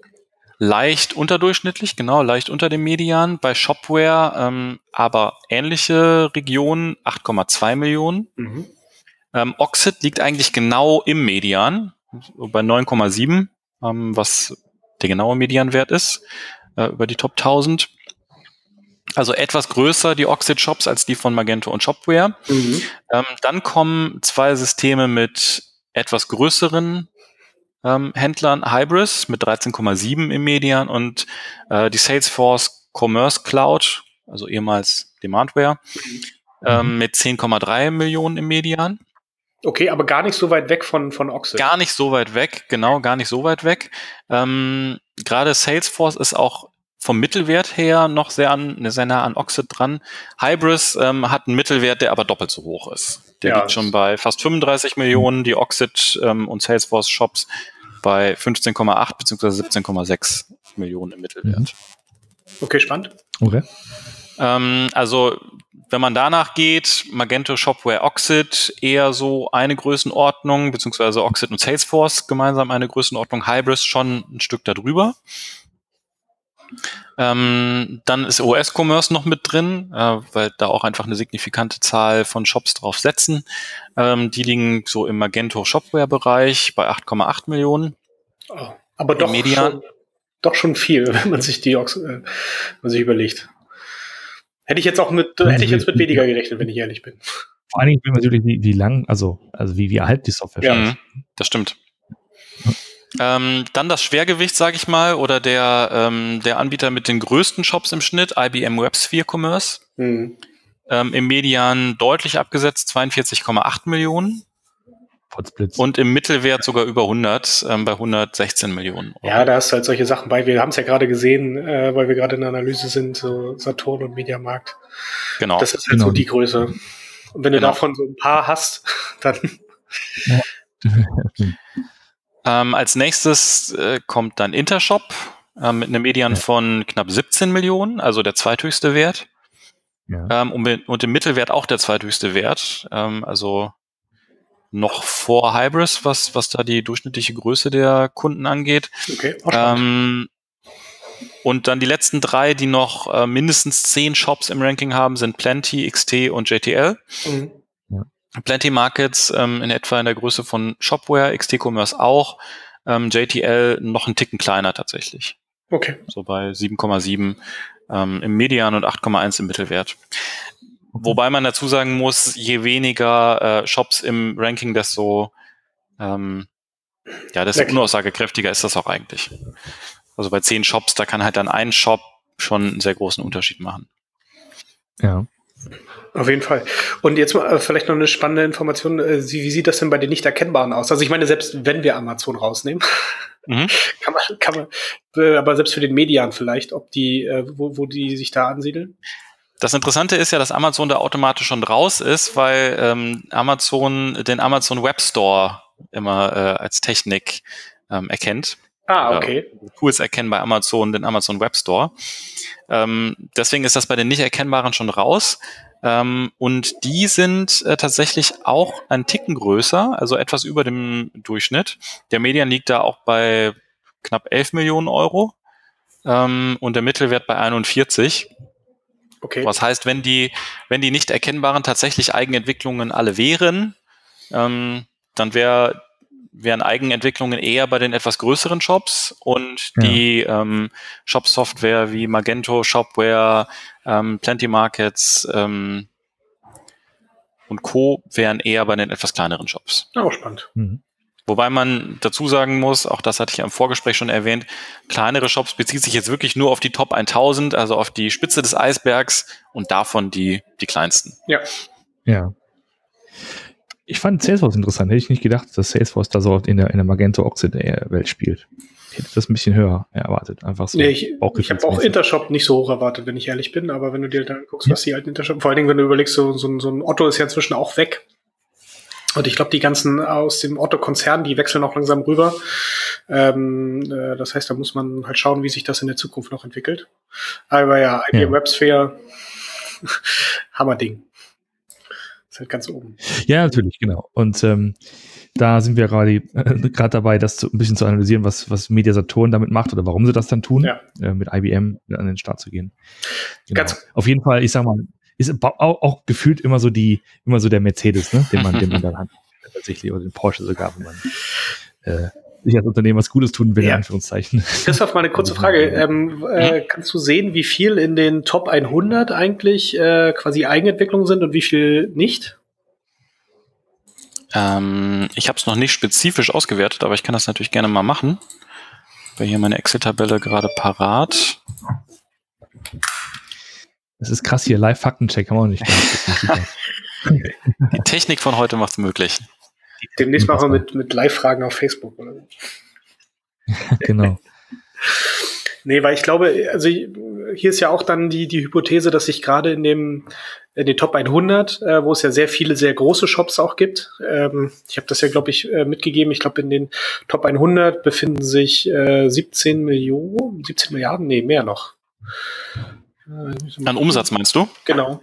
Leicht unterdurchschnittlich, genau, leicht unter dem Median. Bei Shopware ähm, aber ähnliche Regionen, 8,2 Millionen. Mhm. Ähm, Oxid liegt eigentlich genau im Median, bei 9,7, ähm, was der genaue Medianwert ist, äh, über die Top 1000. Also etwas größer die Oxid-Shops als die von Magento und Shopware. Mhm. Ähm, dann kommen zwei Systeme mit etwas größeren ähm, Händlern Hybris mit 13,7 im Median und äh, die Salesforce Commerce Cloud, also ehemals Demandware, mhm. ähm, mit 10,3 Millionen im Median. Okay, aber gar nicht so weit weg von, von Oxid. Gar nicht so weit weg, genau, gar nicht so weit weg. Ähm, Gerade Salesforce ist auch vom Mittelwert her noch sehr, an, sehr nah an Oxid dran. Hybris ähm, hat einen Mittelwert, der aber doppelt so hoch ist. Der ja, liegt schon bei fast 35 Millionen, die Oxid ähm, und Salesforce Shops bei 15,8 bzw. 17,6 Millionen im Mittelwert. Mhm. Okay, spannend. Okay. Ähm, also wenn man danach geht, Magento Shopware Oxid eher so eine Größenordnung, beziehungsweise Oxid und Salesforce gemeinsam eine Größenordnung, Hybris schon ein Stück darüber. Ähm, dann ist OS-Commerce noch mit drin, äh, weil da auch einfach eine signifikante Zahl von Shops drauf setzen. Ähm, die liegen so im Magento Shopware-Bereich bei 8,8 Millionen. Oh, aber doch schon, doch schon viel, [laughs] wenn man sich die Ox äh, man sich überlegt. Hätte ich jetzt auch mit, äh, hätte ich jetzt mit weniger gerechnet, wenn ich ehrlich bin. Vor allen Dingen natürlich, wie, wie lang, also, also wie, wie alt die Software ja, ist. Das stimmt. Ähm, dann das Schwergewicht, sage ich mal, oder der, ähm, der Anbieter mit den größten Shops im Schnitt, IBM WebSphere Commerce. Mhm. Ähm, Im Median deutlich abgesetzt, 42,8 Millionen. Potsblitz. Und im Mittelwert sogar über 100, ähm, bei 116 Millionen. Euro. Ja, da hast du halt solche Sachen bei. Wir haben es ja gerade gesehen, äh, weil wir gerade in der Analyse sind, so Saturn und Mediamarkt. Genau. Das ist halt genau. so die Größe. Und wenn du genau. davon so ein paar hast, [laughs] dann. Ja. [laughs] ähm, als nächstes äh, kommt dann Intershop äh, mit einem Median ja. von knapp 17 Millionen, also der zweithöchste Wert. Ja. Ähm, und, und, im Mittelwert auch der zweithöchste Wert. Ähm, also noch vor Hybris, was, was da die durchschnittliche Größe der Kunden angeht. Okay, ähm, und dann die letzten drei, die noch äh, mindestens zehn Shops im Ranking haben, sind Plenty, XT und JTL. Mhm. Plenty Markets ähm, in etwa in der Größe von Shopware, XT Commerce auch, ähm, JTL noch einen Ticken kleiner tatsächlich. Okay. So bei 7,7 ähm, im Median und 8,1 im Mittelwert. Wobei man dazu sagen muss, je weniger äh, Shops im Ranking, desto, ähm, ja, desto unaussagekräftiger ist das auch eigentlich. Also bei zehn Shops, da kann halt dann ein Shop schon einen sehr großen Unterschied machen. Ja. Auf jeden Fall. Und jetzt mal äh, vielleicht noch eine spannende Information. Äh, wie sieht das denn bei den nicht erkennbaren aus? Also ich meine, selbst wenn wir Amazon rausnehmen, mhm. [laughs] kann man, kann man, äh, aber selbst für den Median vielleicht, ob die, wo, wo die sich da ansiedeln? Das Interessante ist ja, dass Amazon da automatisch schon raus ist, weil ähm, Amazon den Amazon Web Store immer äh, als Technik ähm, erkennt. Ah, okay. Tools erkennen bei Amazon den Amazon Web Store. Ähm, deswegen ist das bei den nicht erkennbaren schon raus. Ähm, und die sind äh, tatsächlich auch ein Ticken größer, also etwas über dem Durchschnitt. Der Median liegt da auch bei knapp 11 Millionen Euro ähm, und der Mittelwert bei 41. Okay. Was heißt, wenn die, wenn die nicht erkennbaren tatsächlich Eigenentwicklungen alle wären, ähm, dann wär, wären Eigenentwicklungen eher bei den etwas größeren Shops und ja. die ähm, Shop-Software wie Magento, Shopware, ähm, Plenty Markets ähm, und Co. wären eher bei den etwas kleineren Shops. Auch spannend. Mhm. Wobei man dazu sagen muss, auch das hatte ich im Vorgespräch schon erwähnt, kleinere Shops bezieht sich jetzt wirklich nur auf die Top 1000, also auf die Spitze des Eisbergs und davon die, die kleinsten. Ja. Ja. Ich fand Salesforce interessant. Hätte ich nicht gedacht, dass Salesforce da so in der, in der Magento Oxid Welt spielt. Ich hätte das ein bisschen höher erwartet. Einfach so. Nee, ich, ich habe auch Intershop nicht so hoch erwartet, wenn ich ehrlich bin. Aber wenn du dir dann guckst, ja. was die alten Intershop, vor allen Dingen, wenn du überlegst, so, so, so ein Otto ist ja inzwischen auch weg. Und ich glaube, die ganzen aus dem Otto-Konzern, die wechseln auch langsam rüber. Ähm, äh, das heißt, da muss man halt schauen, wie sich das in der Zukunft noch entwickelt. Aber ja, IBM ja. WebSphere, [laughs] Hammerding. Ist halt ganz oben. Ja, natürlich, genau. Und ähm, da sind wir gerade äh, dabei, das zu, ein bisschen zu analysieren, was, was Media Saturn damit macht oder warum sie das dann tun, ja. äh, mit IBM an den Start zu gehen. Genau. Ganz Auf jeden Fall, ich sag mal, ist auch, auch, gefühlt immer so die, immer so der Mercedes, ne? den man, den man dann hat. [laughs] Tatsächlich, oder den Porsche sogar, wenn man äh, sich als Unternehmen was Gutes tun will, ja. in Anführungszeichen. Christoph, mal eine kurze Frage. Ähm, äh, kannst du sehen, wie viel in den Top 100 eigentlich äh, quasi Eigenentwicklung sind und wie viel nicht? Ähm, ich habe es noch nicht spezifisch ausgewertet, aber ich kann das natürlich gerne mal machen. Weil hier meine Excel-Tabelle gerade parat. Das ist krass hier, Live-Faktencheck haben wir auch nicht. [laughs] Die Technik von heute macht es möglich. [laughs] Demnächst machen wir mit, mit Live-Fragen auf Facebook. Oder? [laughs] genau. [laughs] Nee, weil ich glaube, also hier ist ja auch dann die, die Hypothese, dass sich gerade in dem in den Top 100, äh, wo es ja sehr viele sehr große Shops auch gibt. Ähm, ich habe das ja, glaube ich, äh, mitgegeben. Ich glaube, in den Top 100 befinden sich äh, 17 Millionen, 17 Milliarden, nee, mehr noch. An Umsatz meinst du? Genau.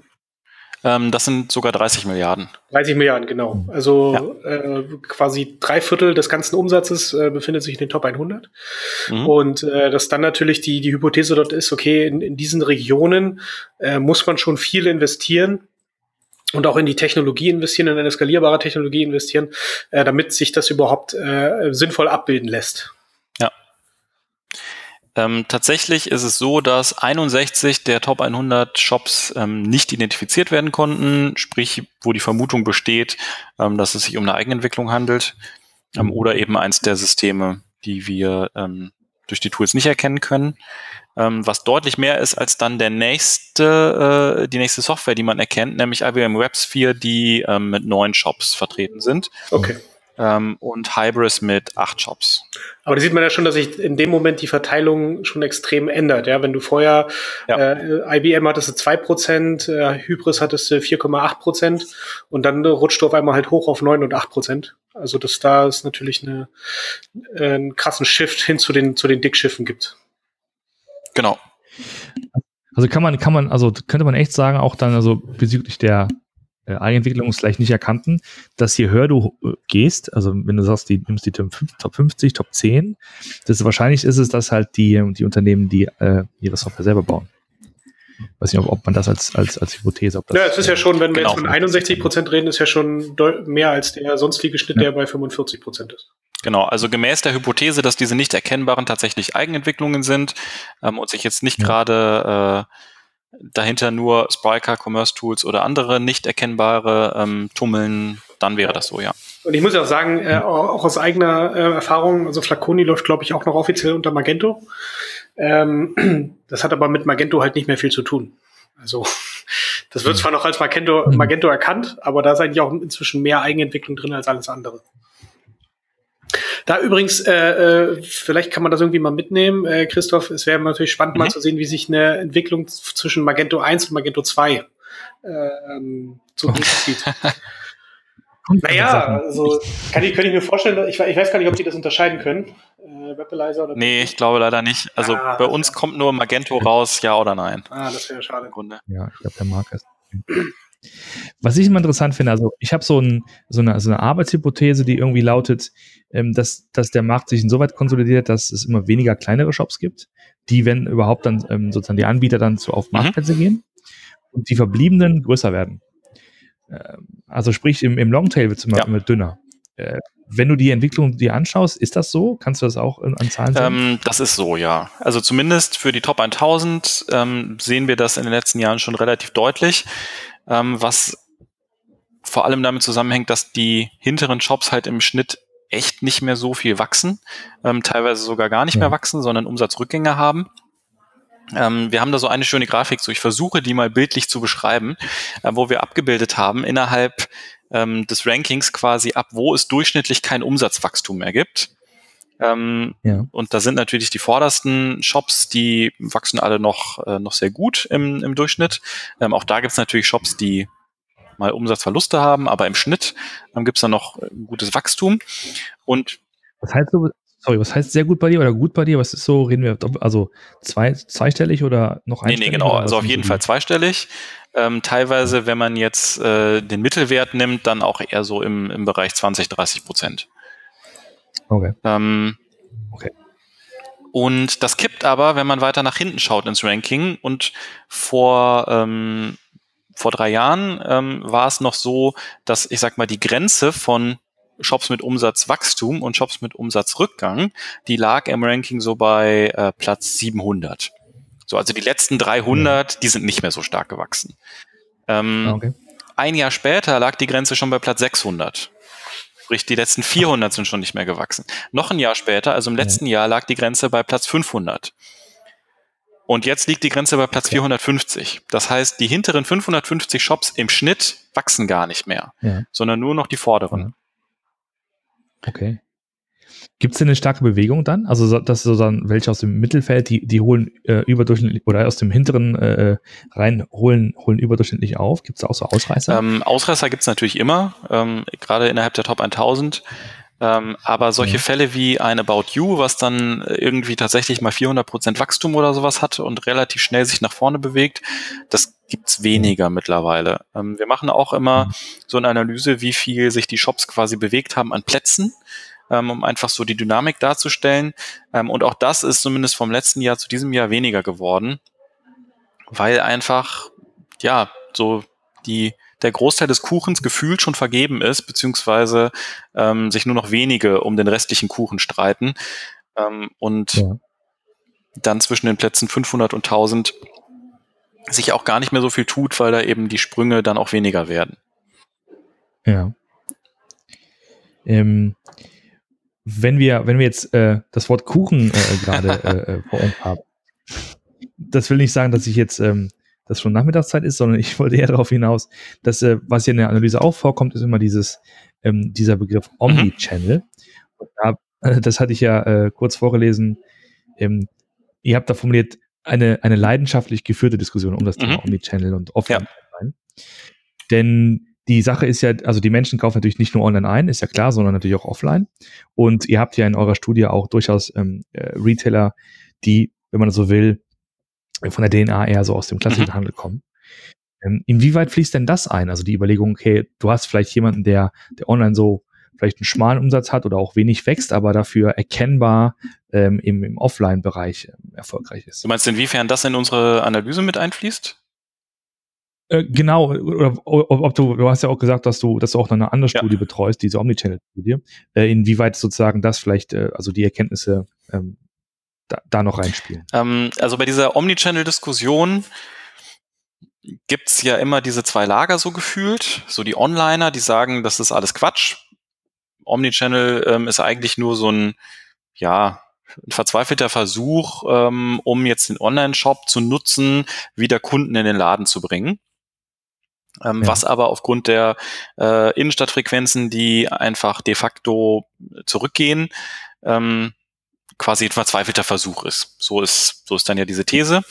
Ähm, das sind sogar 30 Milliarden. 30 Milliarden, genau. Also ja. äh, quasi drei Viertel des ganzen Umsatzes äh, befindet sich in den Top 100. Mhm. Und äh, dass dann natürlich die, die Hypothese dort ist, okay, in, in diesen Regionen äh, muss man schon viel investieren und auch in die Technologie investieren, in eine skalierbare Technologie investieren, äh, damit sich das überhaupt äh, sinnvoll abbilden lässt. Ähm, tatsächlich ist es so, dass 61 der Top 100 Shops ähm, nicht identifiziert werden konnten, sprich, wo die Vermutung besteht, ähm, dass es sich um eine Eigenentwicklung handelt ähm, oder eben eins der Systeme, die wir ähm, durch die Tools nicht erkennen können. Ähm, was deutlich mehr ist als dann der nächste, äh, die nächste Software, die man erkennt, nämlich IBM WebSphere, die mit neun Shops vertreten sind. Okay ähm, und Hybris mit acht Shops. Aber da sieht man ja schon, dass sich in dem Moment die Verteilung schon extrem ändert. Ja, wenn du vorher ja. äh, IBM hattest du zwei Prozent, äh, Hybris hattest du 4,8 Prozent und dann rutscht du auf einmal halt hoch auf neun und acht Prozent. Also dass da ist natürlich eine, äh, einen krassen Shift hin zu den zu den Dickschiffen gibt. Genau. Also kann man, kann man, also könnte man echt sagen, auch dann also bezüglich der äh, Eigenentwicklung ist gleich nicht erkannten, dass je höher du äh, gehst, also wenn du sagst, die nimmst die Top 50, Top 10, desto wahrscheinlich ist es, dass halt die, die Unternehmen, die äh, ihre Software selber bauen. Weiß nicht, ob, ob man das als, als, als Hypothese, ob das. Ja, es ist ja schon, wenn wir genau. jetzt von 61 Prozent reden, ist ja schon mehr als der sonstige Schnitt, ja. der bei 45 Prozent ist. Genau, also gemäß der Hypothese, dass diese nicht erkennbaren tatsächlich Eigenentwicklungen sind ähm, und sich jetzt nicht ja. gerade äh, dahinter nur Spryker, Commerce Tools oder andere nicht erkennbare ähm, tummeln, dann wäre das so, ja. Und ich muss ja auch sagen, äh, auch aus eigener äh, Erfahrung, also Flaconi läuft, glaube ich, auch noch offiziell unter Magento. Ähm, [clears throat] das hat aber mit Magento halt nicht mehr viel zu tun. Also [laughs] das wird zwar noch als Magento, Magento erkannt, aber da ist eigentlich auch inzwischen mehr Eigenentwicklung drin als alles andere. Da übrigens, äh, äh, vielleicht kann man das irgendwie mal mitnehmen, äh, Christoph, es wäre natürlich spannend mhm. mal zu sehen, wie sich eine Entwicklung zwischen Magento 1 und Magento 2 äh, ähm, so [laughs] durchzieht. naja, also kann ich, kann ich mir vorstellen, ich, ich, weiß gar nicht, ob die das unterscheiden können. Äh, Webalizer oder Nee, ich glaube leider nicht. Also ah, bei uns kommt nur Magento raus, ja oder nein. Ah, das wäre schade. Im Grunde. Ja, ich glaube, der mag es. Was ich immer interessant finde, also ich habe so, ein, so, eine, so eine Arbeitshypothese, die irgendwie lautet, ähm, dass, dass der Markt sich insoweit konsolidiert, dass es immer weniger kleinere Shops gibt, die, wenn überhaupt dann ähm, sozusagen die Anbieter dann zu auf mhm. Marktplätze mhm. gehen und die verbliebenen größer werden. Ähm, also sprich, im, im Longtail wird es immer, ja. immer dünner. Äh, wenn du die Entwicklung dir anschaust, ist das so? Kannst du das auch an Zahlen sehen? Ähm, das ist so, ja. Also zumindest für die Top 1000 ähm, sehen wir das in den letzten Jahren schon relativ deutlich ähm, was vor allem damit zusammenhängt, dass die hinteren Shops halt im Schnitt echt nicht mehr so viel wachsen, ähm, teilweise sogar gar nicht ja. mehr wachsen, sondern Umsatzrückgänge haben. Ähm, wir haben da so eine schöne Grafik, so ich versuche die mal bildlich zu beschreiben, äh, wo wir abgebildet haben innerhalb ähm, des Rankings quasi ab, wo es durchschnittlich kein Umsatzwachstum mehr gibt. Ähm, ja. Und da sind natürlich die vordersten Shops, die wachsen alle noch, äh, noch sehr gut im, im Durchschnitt. Ähm, auch da gibt es natürlich Shops, die mal Umsatzverluste haben, aber im Schnitt ähm, gibt es dann noch ein gutes Wachstum. Und was heißt so, sorry, was heißt sehr gut bei dir oder gut bei dir? Was ist so, reden wir, also zwei, zweistellig oder noch einstellig? Nee, nee, genau, also auf jeden Fall zweistellig. Ähm, teilweise, wenn man jetzt äh, den Mittelwert nimmt, dann auch eher so im, im Bereich 20, 30 Prozent. Okay. Ähm, okay. Und das kippt aber, wenn man weiter nach hinten schaut ins Ranking. Und vor, ähm, vor drei Jahren ähm, war es noch so, dass ich sag mal, die Grenze von Shops mit Umsatzwachstum und Shops mit Umsatzrückgang, die lag im Ranking so bei äh, Platz 700. So, also die letzten 300, ja. die sind nicht mehr so stark gewachsen. Ähm, ah, okay. Ein Jahr später lag die Grenze schon bei Platz 600. Sprich, die letzten 400 sind schon nicht mehr gewachsen. Noch ein Jahr später, also im letzten ja. Jahr, lag die Grenze bei Platz 500. Und jetzt liegt die Grenze bei Platz okay. 450. Das heißt, die hinteren 550 Shops im Schnitt wachsen gar nicht mehr, ja. sondern nur noch die vorderen. Okay. Gibt es denn eine starke Bewegung dann? Also, dass so dann welche aus dem Mittelfeld, die, die holen äh, überdurchschnittlich oder aus dem hinteren äh, rein holen, holen überdurchschnittlich auf? Gibt es da auch so Ausreißer? Ähm, Ausreißer gibt es natürlich immer, ähm, gerade innerhalb der Top 1000. Ähm, aber solche ja. Fälle wie ein About You, was dann irgendwie tatsächlich mal 400% Wachstum oder sowas hat und relativ schnell sich nach vorne bewegt, das gibt's weniger ja. mittlerweile. Ähm, wir machen auch immer mhm. so eine Analyse, wie viel sich die Shops quasi bewegt haben an Plätzen ähm, um einfach so die Dynamik darzustellen. Ähm, und auch das ist zumindest vom letzten Jahr zu diesem Jahr weniger geworden, weil einfach, ja, so die, der Großteil des Kuchens gefühlt schon vergeben ist, beziehungsweise ähm, sich nur noch wenige um den restlichen Kuchen streiten. Ähm, und ja. dann zwischen den Plätzen 500 und 1000 sich auch gar nicht mehr so viel tut, weil da eben die Sprünge dann auch weniger werden. Ja. Ähm, wenn wir, wenn wir jetzt äh, das Wort Kuchen äh, gerade äh, äh, [laughs] vor uns haben, das will nicht sagen, dass ich jetzt ähm, das schon Nachmittagszeit ist, sondern ich wollte eher darauf hinaus, dass äh, was hier in der Analyse auch vorkommt, ist immer dieses ähm, dieser Begriff Omnichannel. Mhm. Da, das hatte ich ja kurz vorgelesen. Ähm, ihr habt da formuliert eine eine leidenschaftlich geführte Diskussion um das Thema mhm. Omnichannel und Offline. Ja. Denn die Sache ist ja, also die Menschen kaufen natürlich nicht nur online ein, ist ja klar, sondern natürlich auch offline. Und ihr habt ja in eurer Studie auch durchaus ähm, äh, Retailer, die, wenn man so will, von der DNA eher so aus dem klassischen mhm. Handel kommen. Ähm, inwieweit fließt denn das ein? Also die Überlegung, okay, du hast vielleicht jemanden, der, der online so vielleicht einen schmalen Umsatz hat oder auch wenig wächst, aber dafür erkennbar ähm, im, im Offline-Bereich ähm, erfolgreich ist. Du meinst, inwiefern das in unsere Analyse mit einfließt? Äh, genau, oder ob du, du hast ja auch gesagt, dass du, dass du auch noch eine andere Studie ja. betreust, diese Omnichannel-Studie. Äh, inwieweit sozusagen das vielleicht, äh, also die Erkenntnisse ähm, da, da noch reinspielen? Ähm, also bei dieser Omnichannel-Diskussion gibt's ja immer diese zwei Lager so gefühlt. So die Onliner, die sagen, das ist alles Quatsch. Omnichannel ähm, ist eigentlich nur so ein, ja, ein verzweifelter Versuch, ähm, um jetzt den Online-Shop zu nutzen, wieder Kunden in den Laden zu bringen. Ähm, ja. Was aber aufgrund der äh, Innenstadtfrequenzen, die einfach de facto zurückgehen, ähm, quasi ein verzweifelter Versuch ist. So ist, so ist dann ja diese These.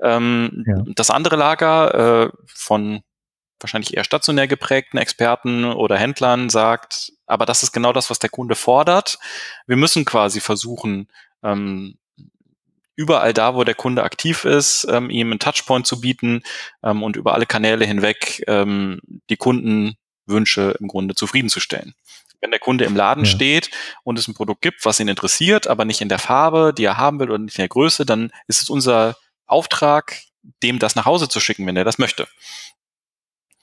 Ähm, ja. Das andere Lager äh, von wahrscheinlich eher stationär geprägten Experten oder Händlern sagt, aber das ist genau das, was der Kunde fordert. Wir müssen quasi versuchen, ähm, überall da, wo der Kunde aktiv ist, ähm, ihm einen Touchpoint zu bieten ähm, und über alle Kanäle hinweg ähm, die Kundenwünsche im Grunde zufriedenzustellen. Wenn der Kunde im Laden ja. steht und es ein Produkt gibt, was ihn interessiert, aber nicht in der Farbe, die er haben will oder nicht in der Größe, dann ist es unser Auftrag, dem das nach Hause zu schicken, wenn er das möchte.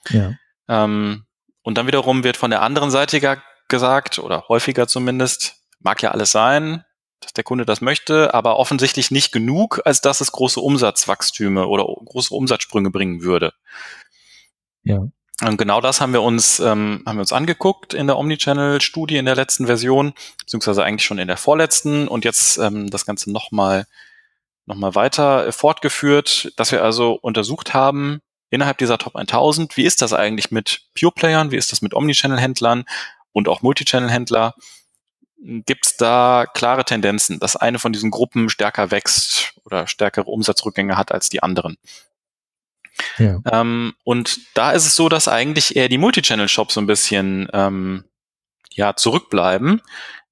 Ja. Ähm, und dann wiederum wird von der anderen Seite gesagt, oder häufiger zumindest, mag ja alles sein, dass der Kunde das möchte, aber offensichtlich nicht genug, als dass es große Umsatzwachstüme oder große Umsatzsprünge bringen würde. Ja. Und genau das haben wir uns, ähm, haben wir uns angeguckt in der Omnichannel-Studie in der letzten Version, beziehungsweise eigentlich schon in der vorletzten und jetzt ähm, das Ganze nochmal noch mal weiter äh, fortgeführt, dass wir also untersucht haben, innerhalb dieser Top 1000, wie ist das eigentlich mit Pure-Playern, wie ist das mit Omnichannel-Händlern und auch Multichannel-Händler? Gibt es da klare Tendenzen, dass eine von diesen Gruppen stärker wächst oder stärkere Umsatzrückgänge hat als die anderen. Ja. Ähm, und da ist es so, dass eigentlich eher die Multichannel-Shops so ein bisschen ähm, ja, zurückbleiben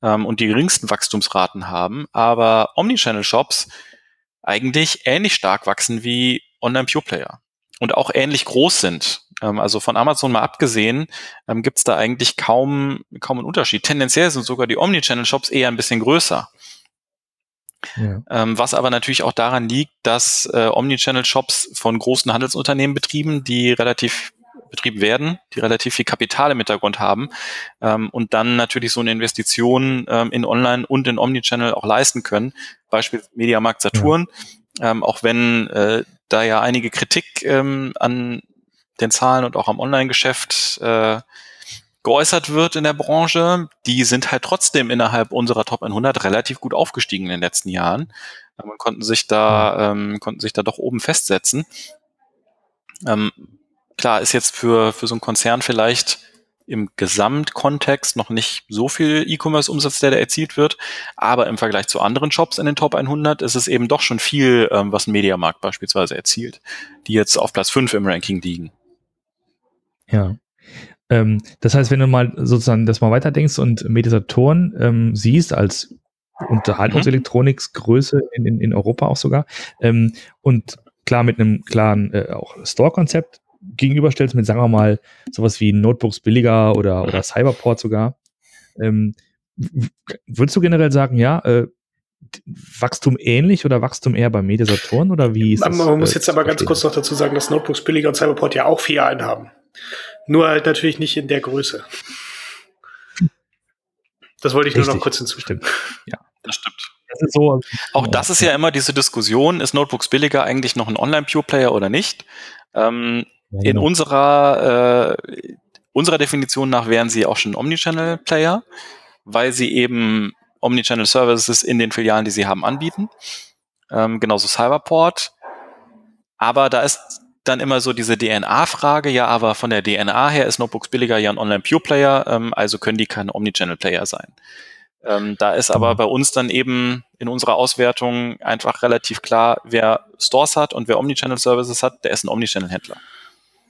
ähm, und die geringsten Wachstumsraten haben, aber Omnichannel-Shops eigentlich ähnlich stark wachsen wie Online-Pure-Player und auch ähnlich groß sind. Ähm, also von Amazon mal abgesehen, ähm, gibt es da eigentlich kaum, kaum einen Unterschied. Tendenziell sind sogar die Omnichannel-Shops eher ein bisschen größer. Ja. Ähm, was aber natürlich auch daran liegt, dass äh, Omnichannel-Shops von großen Handelsunternehmen betrieben, die relativ betrieben werden, die relativ viel Kapital im Hintergrund haben ähm, und dann natürlich so eine Investition ähm, in Online und in Omnichannel auch leisten können. Beispiel Mediamarkt Saturn, ja. ähm, auch wenn äh, da ja einige Kritik ähm, an den Zahlen und auch am Online-Geschäft äh, geäußert wird in der Branche, die sind halt trotzdem innerhalb unserer Top 100 relativ gut aufgestiegen in den letzten Jahren. Man konnten sich da, ähm, konnten sich da doch oben festsetzen. Ähm, klar, ist jetzt für, für so einen Konzern vielleicht im Gesamtkontext noch nicht so viel E-Commerce-Umsatz, der da erzielt wird, aber im Vergleich zu anderen Shops in den Top 100 ist es eben doch schon viel, ähm, was ein Mediamarkt beispielsweise erzielt, die jetzt auf Platz 5 im Ranking liegen. Ja. Ähm, das heißt, wenn du mal sozusagen das mal weiterdenkst und Mediasatoren ähm, siehst als Unterhaltungselektroniksgröße in, in, in Europa auch sogar ähm, und klar mit einem klaren äh, auch Store-Konzept gegenüberstellst mit, sagen wir mal, sowas wie Notebooks billiger oder, oder Cyberport sogar, ähm, würdest du generell sagen, ja, äh, Wachstum ähnlich oder Wachstum eher bei Mediasatoren oder wie ist Man, man muss äh, jetzt aber ganz kurz noch dazu sagen, dass Notebooks billiger und Cyberport ja auch vier einen haben. Nur halt natürlich nicht in der Größe. Das wollte ich Richtig. nur noch kurz hinzustimmen. Ja, das stimmt. Das so, auch das ist ja immer diese Diskussion, ist Notebooks billiger eigentlich noch ein Online-Pure-Player oder nicht? Ähm, in genau. unserer, äh, unserer Definition nach wären sie auch schon Omnichannel-Player, weil sie eben Omnichannel-Services in den Filialen, die sie haben, anbieten. Ähm, genauso Cyberport. Aber da ist dann immer so diese DNA-Frage, ja, aber von der DNA her ist Notebooks billiger ja ein Online-Pure-Player, ähm, also können die keine Omnichannel-Player sein. Ähm, da ist aber mhm. bei uns dann eben in unserer Auswertung einfach relativ klar, wer Stores hat und wer Omnichannel-Services hat, der ist ein Omnichannel-Händler.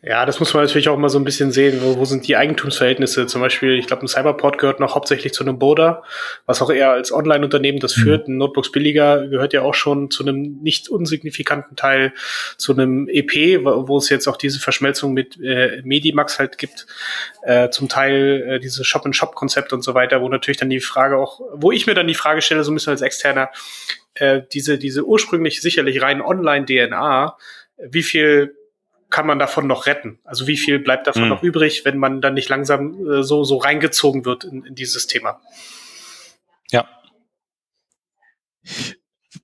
Ja, das muss man natürlich auch mal so ein bisschen sehen, wo, wo sind die Eigentumsverhältnisse. Zum Beispiel, ich glaube, ein Cyberport gehört noch hauptsächlich zu einem Boda, was auch eher als Online-Unternehmen das mhm. führt. Ein Notebooks Billiger gehört ja auch schon zu einem nicht unsignifikanten Teil zu einem EP, wo, wo es jetzt auch diese Verschmelzung mit äh, Medimax halt gibt. Äh, zum Teil äh, dieses Shop-and-Shop-Konzept und so weiter, wo natürlich dann die Frage auch, wo ich mir dann die Frage stelle, so ein bisschen als Externer, äh, diese, diese ursprünglich sicherlich rein Online-DNA, wie viel kann man davon noch retten? Also wie viel bleibt davon mhm. noch übrig, wenn man dann nicht langsam äh, so, so reingezogen wird in, in dieses Thema? Ja.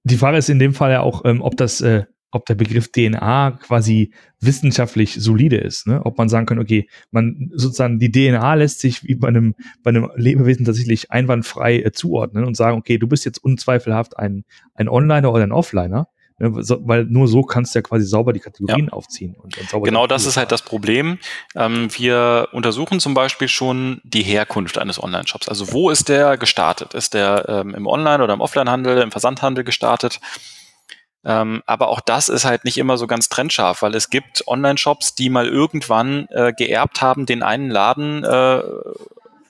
Die Frage ist in dem Fall ja auch, ähm, ob das, äh, ob der Begriff DNA quasi wissenschaftlich solide ist, ne? Ob man sagen kann, okay, man sozusagen die DNA lässt sich wie bei einem, bei einem Lebewesen tatsächlich einwandfrei äh, zuordnen und sagen, okay, du bist jetzt unzweifelhaft ein, ein Onliner oder ein Offliner. Weil nur so kannst du ja quasi sauber die Kategorien ja. aufziehen. Und, und genau das ist halt das Problem. Ähm, wir untersuchen zum Beispiel schon die Herkunft eines Online-Shops. Also wo ist der gestartet? Ist der ähm, im Online- oder im Offline-Handel, im Versandhandel gestartet? Ähm, aber auch das ist halt nicht immer so ganz trennscharf, weil es gibt Online-Shops, die mal irgendwann äh, geerbt haben, den einen Laden äh,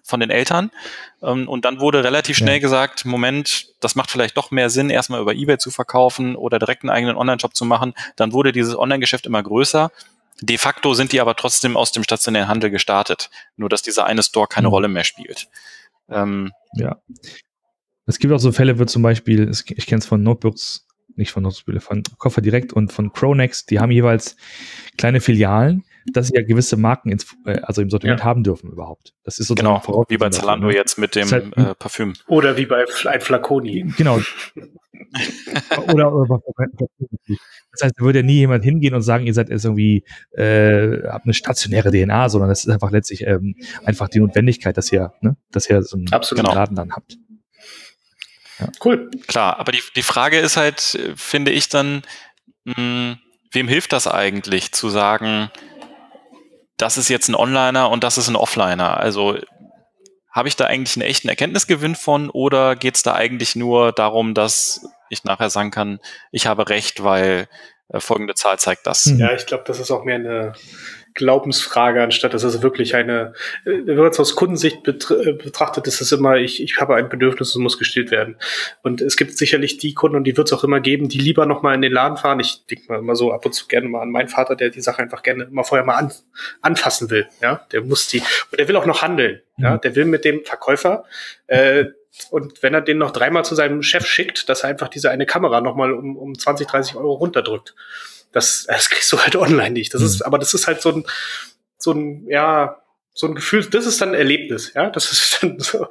von den Eltern. Ähm, und dann wurde relativ schnell ja. gesagt, Moment, das macht vielleicht doch mehr Sinn, erstmal über Ebay zu verkaufen oder direkt einen eigenen Online-Shop zu machen. Dann wurde dieses Online-Geschäft immer größer. De facto sind die aber trotzdem aus dem stationären Handel gestartet. Nur, dass dieser eine Store keine mhm. Rolle mehr spielt. Ähm, ja. Es gibt auch so Fälle, wie zum Beispiel, ich kenne es von Notebooks, nicht von Notebooks, von Koffer direkt und von Chronex, die haben jeweils kleine Filialen, dass sie ja gewisse Marken ins, äh, also im Sortiment ja. haben dürfen überhaupt. Das ist so genau, wie bei Zalando jetzt mit dem halt, äh, Parfüm. Oder wie bei ein Flaconi. Genau. [laughs] oder, oder das heißt, da würde ja nie jemand hingehen und sagen, ihr seid jetzt irgendwie, äh, habt eine stationäre DNA, sondern das ist einfach letztlich ähm, einfach die Notwendigkeit, dass ihr, ne, dass ihr so einen Absolut. Laden dann habt. Ja. Cool. Klar, aber die, die Frage ist halt, finde ich dann, mh, hm, wem hilft das eigentlich zu sagen, das ist jetzt ein Onliner und das ist ein Offliner. Also habe ich da eigentlich einen echten Erkenntnisgewinn von oder geht es da eigentlich nur darum, dass ich nachher sagen kann, ich habe recht, weil äh, folgende Zahl zeigt das? Ja, ich glaube, das ist auch mehr eine Glaubensfrage, anstatt dass es wirklich eine, äh, wenn man es aus Kundensicht äh, betrachtet, ist es immer, ich, ich habe ein Bedürfnis und muss gestillt werden. Und es gibt sicherlich die Kunden, und die wird es auch immer geben, die lieber nochmal in den Laden fahren. Ich denke mal immer so ab und zu gerne mal an meinen Vater, der die Sache einfach gerne mal vorher mal an, anfassen will. Ja, der muss die, und der will auch noch handeln. Mhm. Ja, der will mit dem Verkäufer, äh, und wenn er den noch dreimal zu seinem Chef schickt, dass er einfach diese eine Kamera nochmal um, um 20, 30 Euro runterdrückt. Das, das kriegst du halt online nicht. Das mhm. ist, aber das ist halt so ein, so ein, ja, so ein Gefühl, das ist dann ein Erlebnis, ja, das ist [laughs] dann so,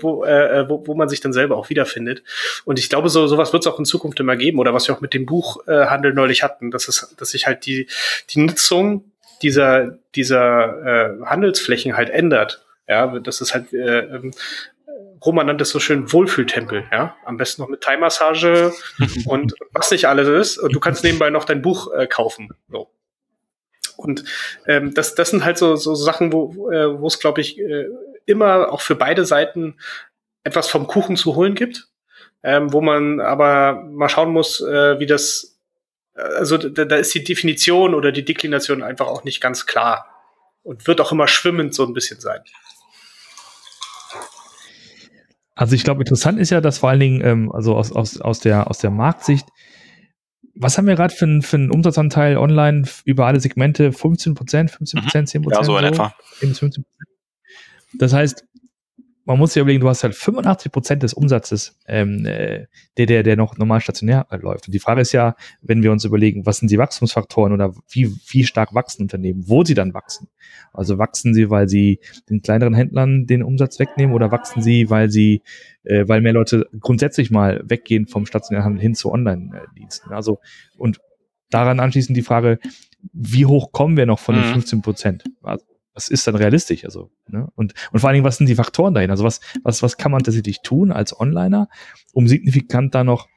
wo, äh, wo, wo man sich dann selber auch wiederfindet. Und ich glaube, so sowas wird es auch in Zukunft immer geben oder was wir auch mit dem Buchhandel äh, neulich hatten, dass es, dass sich halt die die Nutzung dieser dieser äh, Handelsflächen halt ändert. Ja, das ist halt, äh, ähm, Roman nannte es so schön Wohlfühltempel, ja. Am besten noch mit Thai-Massage [laughs] und was nicht alles ist. Und du kannst nebenbei noch dein Buch äh, kaufen. So. Und ähm, das, das sind halt so, so Sachen, wo äh, wo es, glaube ich, äh, immer auch für beide Seiten etwas vom Kuchen zu holen gibt, ähm, wo man aber mal schauen muss, äh, wie das, also da, da ist die Definition oder die Deklination einfach auch nicht ganz klar und wird auch immer schwimmend so ein bisschen sein. Also ich glaube, interessant ist ja, dass vor allen Dingen, ähm, also aus, aus, aus, der, aus der Marktsicht, was haben wir gerade für, für einen Umsatzanteil online über alle Segmente? 15 Prozent, 15 Prozent, 10 Prozent? Ja, so in so? etwa. Das heißt, man muss sich überlegen, du hast halt 85 Prozent des Umsatzes, ähm, äh, der, der, der noch normal stationär äh, läuft. Und die Frage ist ja, wenn wir uns überlegen, was sind die Wachstumsfaktoren oder wie, wie stark wachsen Unternehmen, wo sie dann wachsen. Also wachsen sie, weil sie den kleineren Händlern den Umsatz wegnehmen oder wachsen sie, weil sie, äh, weil mehr Leute grundsätzlich mal weggehen vom stationären Handel hin zu Online-Diensten. Also, und daran anschließend die Frage, wie hoch kommen wir noch von den 15 mhm. Prozent? Also, was ist dann realistisch? Also, ne? und, und vor allen Dingen, was sind die Faktoren dahin? Also, was, was, was kann man tatsächlich tun als Onliner, um signifikant da noch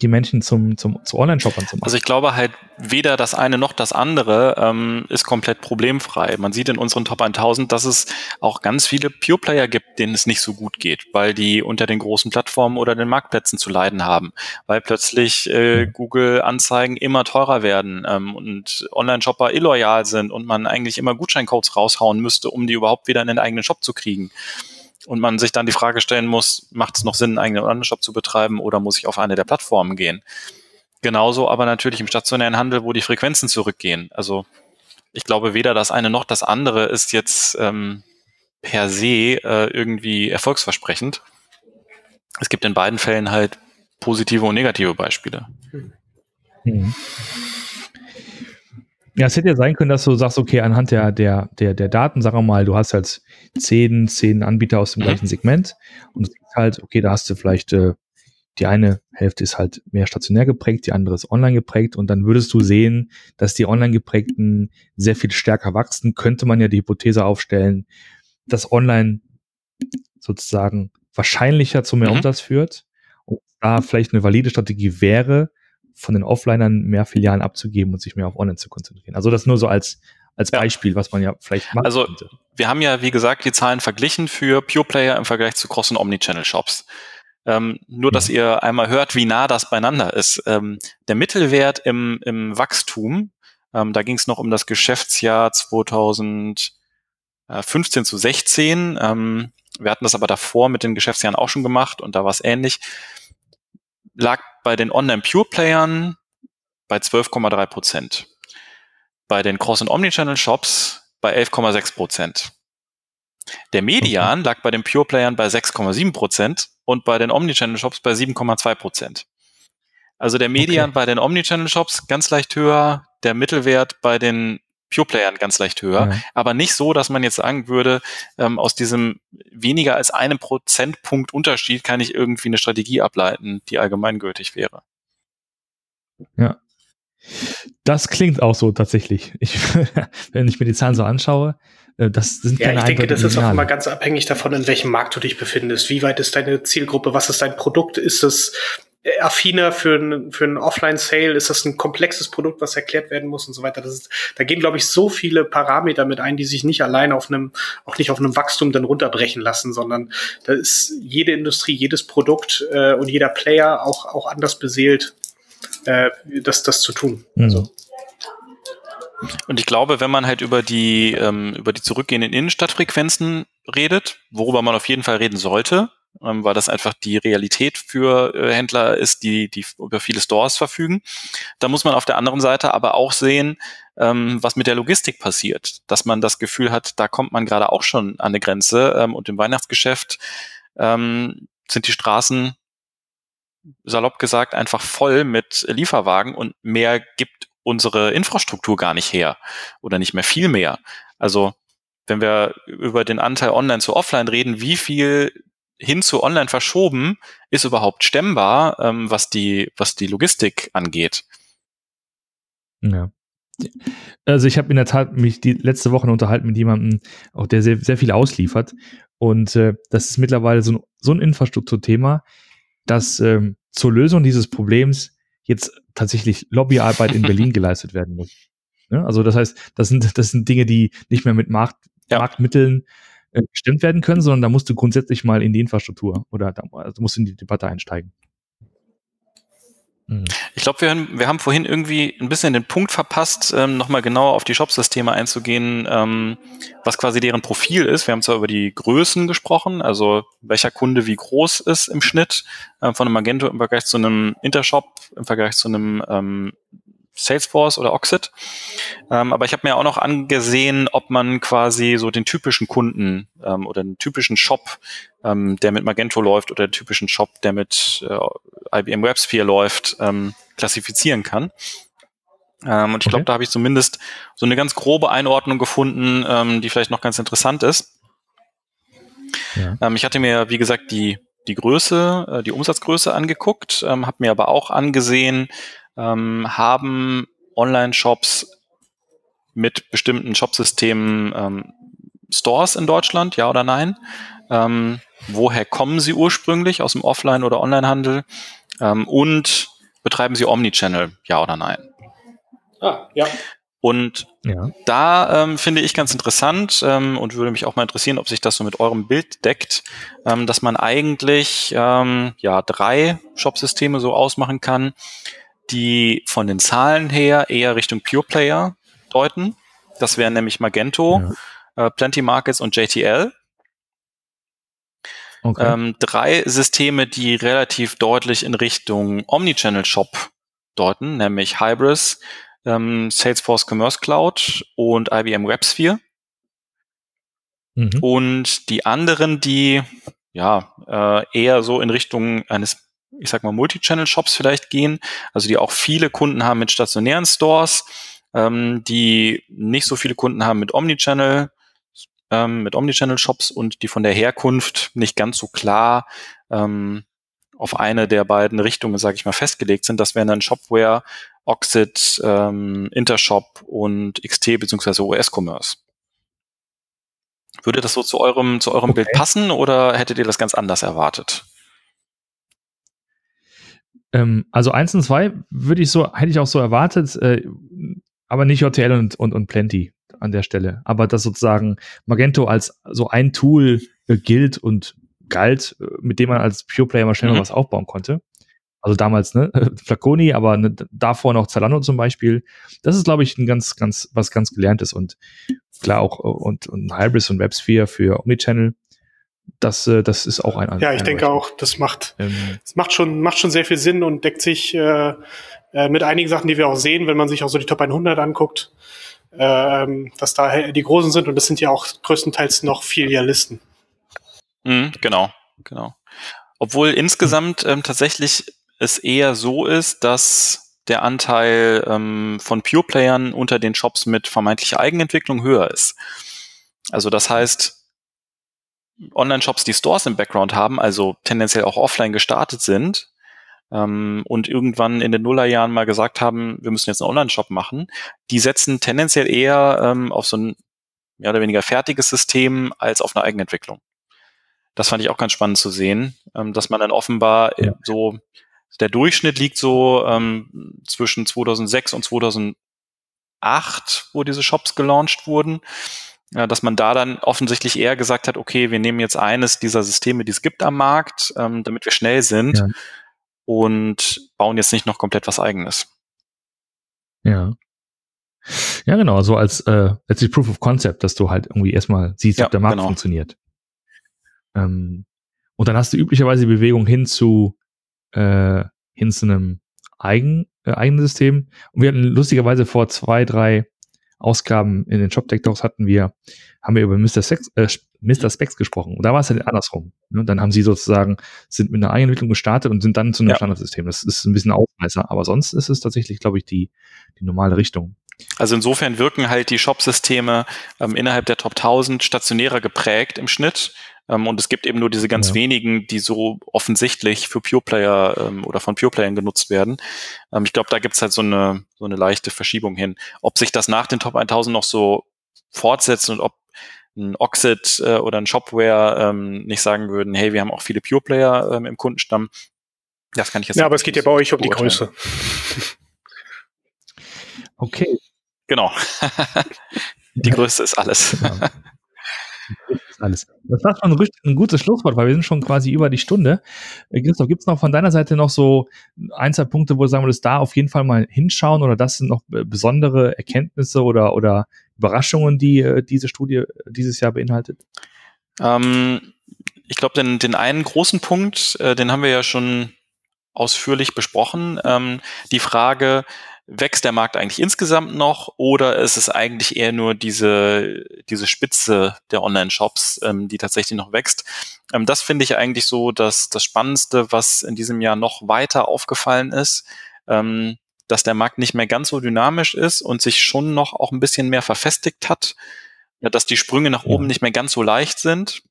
die Menschen zum, zum, zu Online-Shoppern zu machen. Also ich glaube halt, weder das eine noch das andere ähm, ist komplett problemfrei. Man sieht in unseren Top 1000, dass es auch ganz viele Pure-Player gibt, denen es nicht so gut geht, weil die unter den großen Plattformen oder den Marktplätzen zu leiden haben, weil plötzlich äh. Google-Anzeigen immer teurer werden ähm, und Online-Shopper illoyal sind und man eigentlich immer Gutscheincodes raushauen müsste, um die überhaupt wieder in den eigenen Shop zu kriegen und man sich dann die Frage stellen muss, macht es noch Sinn, einen eigenen Online-Shop zu betreiben oder muss ich auf eine der Plattformen gehen? Genauso aber natürlich im stationären Handel, wo die Frequenzen zurückgehen. Also ich glaube, weder das eine noch das andere ist jetzt ähm, per se äh, irgendwie erfolgsversprechend. Es gibt in beiden Fällen halt positive und negative Beispiele. Mhm. Ja, es hätte ja sein können, dass du sagst, okay, anhand der, der, der, der Daten, sagen wir mal, du hast halt zehn, zehn Anbieter aus dem mhm. gleichen Segment und halt, okay, da hast du vielleicht, äh, die eine Hälfte ist halt mehr stationär geprägt, die andere ist online geprägt und dann würdest du sehen, dass die online geprägten sehr viel stärker wachsen, könnte man ja die Hypothese aufstellen, dass online sozusagen wahrscheinlicher zu mehr mhm. Umsatz führt und da vielleicht eine valide Strategie wäre, von den Offlinern mehr Filialen abzugeben und sich mehr auf Online zu konzentrieren. Also das nur so als, als ja. Beispiel, was man ja vielleicht machen Also könnte. wir haben ja, wie gesagt, die Zahlen verglichen für Pure Player im Vergleich zu Cross- und Omnichannel-Shops. Ähm, nur, dass ja. ihr einmal hört, wie nah das beieinander ist. Ähm, der Mittelwert im, im Wachstum, ähm, da ging es noch um das Geschäftsjahr 2015 zu 16. Ähm, wir hatten das aber davor mit den Geschäftsjahren auch schon gemacht und da war es ähnlich. Lag bei den Online-Pure-Playern bei 12,3 Prozent. Bei den Cross- und Omnichannel-Shops bei 11,6 Prozent. Der Median okay. lag bei den Pure-Playern bei 6,7 Prozent und bei den Omnichannel-Shops bei 7,2 Prozent. Also der Median okay. bei den Omnichannel-Shops ganz leicht höher, der Mittelwert bei den Pure-Playern ganz leicht höher, ja. aber nicht so, dass man jetzt sagen würde, ähm, aus diesem weniger als einem Prozentpunkt Unterschied kann ich irgendwie eine Strategie ableiten, die allgemeingültig wäre. Ja. Das klingt auch so tatsächlich. Ich, [laughs] wenn ich mir die Zahlen so anschaue, äh, das sind ja, ich denke, das ist auch immer ganz abhängig davon, in welchem Markt du dich befindest. Wie weit ist deine Zielgruppe? Was ist dein Produkt? Ist es affiner für ein, für ein Offline-Sale? Ist das ein komplexes Produkt, was erklärt werden muss und so weiter? Das ist, da gehen, glaube ich, so viele Parameter mit ein, die sich nicht allein auf einem, auch nicht auf einem Wachstum dann runterbrechen lassen, sondern da ist jede Industrie, jedes Produkt äh, und jeder Player auch, auch anders beseelt, äh, das, das zu tun. Mhm. Also. Und ich glaube, wenn man halt über die, ähm, über die zurückgehenden Innenstadtfrequenzen redet, worüber man auf jeden Fall reden sollte, ähm, weil das einfach die Realität für äh, Händler ist, die, die über viele Stores verfügen. Da muss man auf der anderen Seite aber auch sehen, ähm, was mit der Logistik passiert, dass man das Gefühl hat, da kommt man gerade auch schon an eine Grenze ähm, und im Weihnachtsgeschäft ähm, sind die Straßen salopp gesagt einfach voll mit Lieferwagen und mehr gibt unsere Infrastruktur gar nicht her oder nicht mehr viel mehr. Also wenn wir über den Anteil Online zu Offline reden, wie viel hin zu online verschoben ist überhaupt stemmbar, ähm, was die, was die Logistik angeht. Ja. Also ich habe in der Tat mich die letzte Woche unterhalten mit jemandem, auch der sehr, sehr viel ausliefert. Und äh, das ist mittlerweile so ein, so ein Infrastrukturthema, dass ähm, zur Lösung dieses Problems jetzt tatsächlich Lobbyarbeit in Berlin [laughs] geleistet werden muss. Ja, also das heißt, das sind, das sind Dinge, die nicht mehr mit Markt, ja. Marktmitteln äh, gestimmt werden können, sondern da musst du grundsätzlich mal in die Infrastruktur oder da also musst du in die Debatte einsteigen. Mhm. Ich glaube, wir, wir, haben vorhin irgendwie ein bisschen den Punkt verpasst, ähm, nochmal genauer auf die Shop-Systeme einzugehen, ähm, was quasi deren Profil ist. Wir haben zwar über die Größen gesprochen, also welcher Kunde wie groß ist im Schnitt äh, von einem Magento im Vergleich zu einem Intershop, im Vergleich zu einem ähm, Salesforce oder Oxid. Ähm, aber ich habe mir auch noch angesehen, ob man quasi so den typischen Kunden ähm, oder den typischen Shop, ähm, der mit Magento läuft oder den typischen Shop, der mit äh, IBM WebSphere läuft, ähm, klassifizieren kann. Ähm, und ich glaube, okay. da habe ich zumindest so eine ganz grobe Einordnung gefunden, ähm, die vielleicht noch ganz interessant ist. Ja. Ich hatte mir, wie gesagt, die die Größe, äh, die Umsatzgröße angeguckt, ähm, habe mir aber auch angesehen, ähm, haben Online-Shops mit bestimmten Shopsystemen ähm, Stores in Deutschland, ja oder nein? Ähm, woher kommen sie ursprünglich aus dem Offline- oder Onlinehandel? Ähm, und betreiben sie Omnichannel, ja oder nein? Ah, ja. Und ja. da ähm, finde ich ganz interessant ähm, und würde mich auch mal interessieren, ob sich das so mit eurem Bild deckt, ähm, dass man eigentlich ähm, ja drei Shopsysteme so ausmachen kann, die von den Zahlen her eher Richtung Pure Player deuten. Das wären nämlich Magento, ja. äh, Plenty Markets und JTL. Okay. Ähm, drei Systeme, die relativ deutlich in Richtung Omnichannel Shop deuten, nämlich Hybris, ähm, Salesforce Commerce Cloud und IBM WebSphere. Mhm. Und die anderen, die ja äh, eher so in Richtung eines ich sag mal, Multi-Channel-Shops vielleicht gehen, also die auch viele Kunden haben mit stationären Stores, ähm, die nicht so viele Kunden haben mit Omnichannel, ähm, mit Omnichannel-Shops und die von der Herkunft nicht ganz so klar ähm, auf eine der beiden Richtungen, sage ich mal, festgelegt sind. Das wären dann Shopware, Oxid, ähm, Intershop und XT bzw. OS-Commerce. Würde das so zu eurem, zu eurem okay. Bild passen oder hättet ihr das ganz anders erwartet? Ähm, also eins und zwei würde ich so, hätte ich auch so erwartet, äh, aber nicht JTL und, und, und Plenty an der Stelle. Aber dass sozusagen Magento als so ein Tool äh, gilt und galt, äh, mit dem man als Pure Player mal schnell mhm. was aufbauen konnte. Also damals, ne, [laughs] Flaconi, aber ne, davor noch Zalando zum Beispiel. Das ist, glaube ich, ein ganz, ganz, was ganz gelerntes und klar auch äh, und, und Hybris und WebSphere für Omnichannel das, äh, das ist auch ein Ja, ich denke auch, das macht, ähm, das macht schon, macht schon sehr viel Sinn und deckt sich äh, äh, mit einigen Sachen, die wir auch sehen, wenn man sich auch so die Top 100 anguckt, äh, dass da die Großen sind und das sind ja auch größtenteils noch Filialisten. Mhm, genau, genau. Obwohl insgesamt ähm, tatsächlich es eher so ist, dass der Anteil ähm, von Pure-Playern unter den Shops mit vermeintlicher Eigenentwicklung höher ist. Also das heißt, Online-Shops, die Stores im Background haben, also tendenziell auch offline gestartet sind ähm, und irgendwann in den Nullerjahren mal gesagt haben, wir müssen jetzt einen Online-Shop machen, die setzen tendenziell eher ähm, auf so ein mehr oder weniger fertiges System als auf eine Eigenentwicklung. Das fand ich auch ganz spannend zu sehen, ähm, dass man dann offenbar ja. so, der Durchschnitt liegt so ähm, zwischen 2006 und 2008, wo diese Shops gelauncht wurden ja, dass man da dann offensichtlich eher gesagt hat, okay, wir nehmen jetzt eines dieser Systeme, die es gibt am Markt, ähm, damit wir schnell sind ja. und bauen jetzt nicht noch komplett was eigenes. Ja. Ja, genau, so als äh, letztlich Proof of Concept, dass du halt irgendwie erstmal siehst, ja, ob der Markt genau. funktioniert. Ähm, und dann hast du üblicherweise die Bewegung hin zu äh, hin zu einem eigen, äh, eigenen System. Und wir hatten lustigerweise vor zwei, drei Ausgaben in den Shop Tech Talks hatten wir, haben wir über Mr. Sex, äh, Mr. Specs gesprochen. Und da war es halt andersrum. Ne? Dann haben sie sozusagen, sind mit einer Eigenentwicklung gestartet und sind dann zu einem ja. Standardsystem. Das ist ein bisschen Ausreißer, aber sonst ist es tatsächlich, glaube ich, die, die normale Richtung. Also insofern wirken halt die Shop-Systeme ähm, innerhalb der Top 1000 stationärer geprägt im Schnitt Ähm, und es gibt eben nur diese ganz ja. wenigen, die so offensichtlich für Pure Player ähm, oder von Pure Playern genutzt werden. Ähm, ich glaube, da gibt es halt so eine, so eine leichte Verschiebung hin. Ob sich das nach den Top 1000 noch so fortsetzt und ob ein Oxid äh, oder ein Shopware ähm, nicht sagen würden, hey, wir haben auch viele Pure Player ähm, im Kundenstamm. Das kann ich jetzt Ja, aber es geht ja bei euch um die Größe. Okay. Genau. [laughs] die Größe ist alles. Genau. Alles. Das war schon ein, gutes Schlusswort, weil wir sind schon quasi über die Stunde. Äh, Christoph, gibt es noch von deiner Seite noch so ein, zwei Punkte, wo du sagen würdest, da auf jeden Fall mal hinschauen oder das sind noch besondere Erkenntnisse oder, oder Überraschungen, die äh, diese Studie dieses Jahr beinhaltet? Ähm, ich glaube, den, den einen großen Punkt, äh, den haben wir ja schon ausführlich besprochen. Ähm, die Frage, wächst der Markt eigentlich insgesamt noch oder ist es eigentlich eher nur diese, diese Spitze der Online-Shops, ähm, die tatsächlich noch wächst? Ähm, das finde ich eigentlich so dass das Spannendste, was in diesem Jahr noch weiter aufgefallen ist, ähm, dass der Markt nicht mehr ganz so dynamisch ist und sich schon noch auch ein bisschen mehr verfestigt hat, dass die Sprünge nach oben nicht mehr ganz so leicht sind,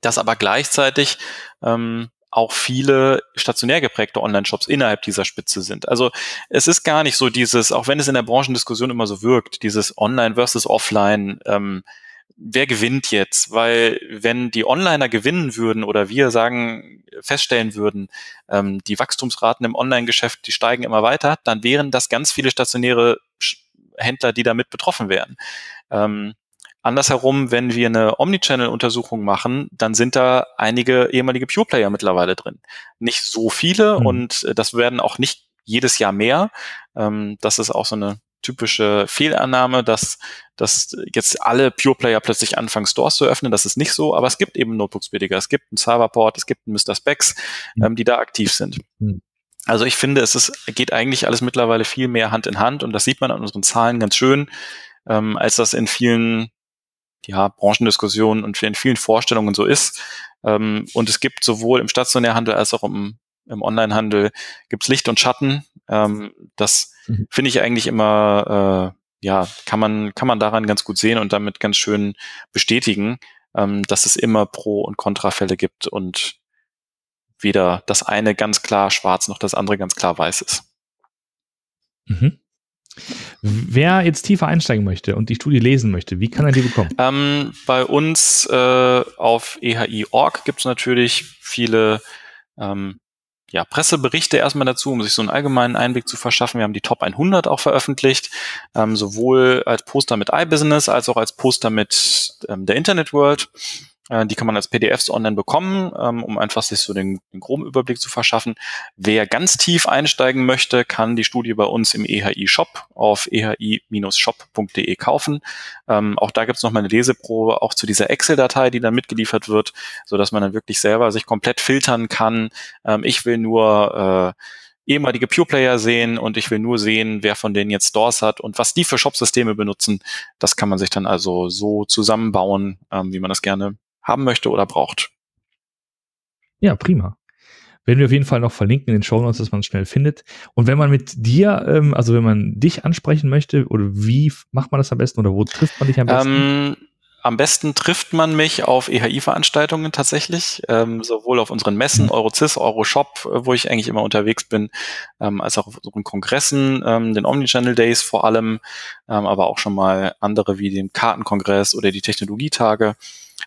dass aber gleichzeitig ähm, auch viele stationär geprägte Online-Shops innerhalb dieser Spitze sind. Also es ist gar nicht so dieses, auch wenn es in der Branchendiskussion immer so wirkt, dieses Online versus Offline, ähm, wer gewinnt jetzt? Weil wenn die Onliner gewinnen würden oder wir sagen, feststellen würden, ähm, die Wachstumsraten im Online-Geschäft, die steigen immer weiter, dann wären das ganz viele stationäre Händler, die damit betroffen wären. Ähm, Andersherum, wenn wir eine Omnichannel-Untersuchung machen, dann sind da einige ehemalige Pure-Player mittlerweile drin. Nicht so viele mhm. und äh, das werden auch nicht jedes Jahr mehr. Ähm, das ist auch so eine typische Fehlannahme, dass, dass jetzt alle Pure-Player plötzlich anfangen, Stores zu öffnen. Das ist nicht so, aber es gibt eben Notebooks-Billiger, es gibt einen Serverport, es gibt einen Mr. Specs, mhm. ähm, die da aktiv sind. Mhm. Also ich finde, es ist, geht eigentlich alles mittlerweile viel mehr Hand in Hand und das sieht man an unseren Zahlen ganz schön, ähm, als das in vielen ja, Branchendiskussionen und in vielen Vorstellungen so ist. Ähm, und es gibt sowohl im Stationärhandel als auch im, im Onlinehandel gibt's Licht und Schatten. Ähm, das mhm. finde ich eigentlich immer, äh, ja, kann man, kann man daran ganz gut sehen und damit ganz schön bestätigen, ähm, dass es immer Pro- und Kontrafälle gibt und weder das eine ganz klar schwarz noch das andere ganz klar weiß ist. Mhm. Wer jetzt tiefer einsteigen möchte und die Studie lesen möchte, wie kann er die bekommen? Ähm, bei uns äh, auf EHI.org gibt es natürlich viele ähm, ja, Presseberichte erstmal dazu, um sich so einen allgemeinen Einblick zu verschaffen. Wir haben die Top 100 auch veröffentlicht, ähm, sowohl als Poster mit iBusiness als auch als Poster mit ähm, der Internet World. Äh, die kann man als PDFs online bekommen, ähm, um einfach sich so den, den, groben Überblick zu verschaffen. Wer ganz tief einsteigen möchte, kann die Studie bei uns im EHI-Shop auf ehi-shop.de kaufen. Ähm, auch da gibt es nochmal eine Leseprobe, auch zu dieser Excel-Datei, die dann mitgeliefert wird, so dass man dann wirklich selber sich komplett filtern kann. Ähm, ich will nur äh, ehemalige Pure Player sehen und ich will nur sehen, wer von denen jetzt Stores hat und was die für Shop-Systeme benutzen. Das kann man sich dann also so zusammenbauen, ähm, wie man das gerne haben möchte oder braucht. Ja, prima. Werden wir auf jeden Fall noch verlinken in den Show Notes, dass man es schnell findet. Und wenn man mit dir, ähm, also wenn man dich ansprechen möchte, oder wie macht man das am besten oder wo trifft man dich am besten? Ähm, am besten trifft man mich auf EHI-Veranstaltungen tatsächlich, ähm, sowohl auf unseren Messen, mhm. Eurocis, Euroshop, äh, wo ich eigentlich immer unterwegs bin, ähm, als auch auf unseren Kongressen, ähm, den Omnichannel Days vor allem, ähm, aber auch schon mal andere wie den Kartenkongress oder die Technologietage.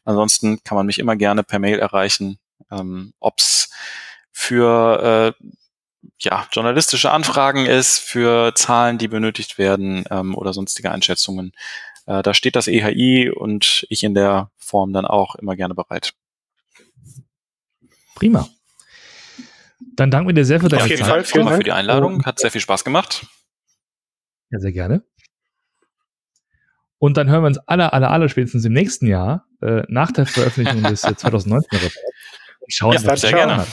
Ansonsten kann man mich immer gerne per Mail erreichen, ähm, ob es für äh, ja, journalistische Anfragen ist, für Zahlen, die benötigt werden ähm, oder sonstige Einschätzungen. Äh, da steht das EHI und ich in der Form dann auch immer gerne bereit. Prima. Dann danken wir dir sehr für deine Auf jeden Zeit. Fall, vielen Dank für die Einladung. Hat sehr viel Spaß gemacht. Ja, sehr gerne. Und dann hören wir uns alle, alle, alle spätestens im nächsten Jahr, äh, nach der Veröffentlichung des 2019 äh, [laughs] Reports. Schauen, ja, was sehr gerne. Hat.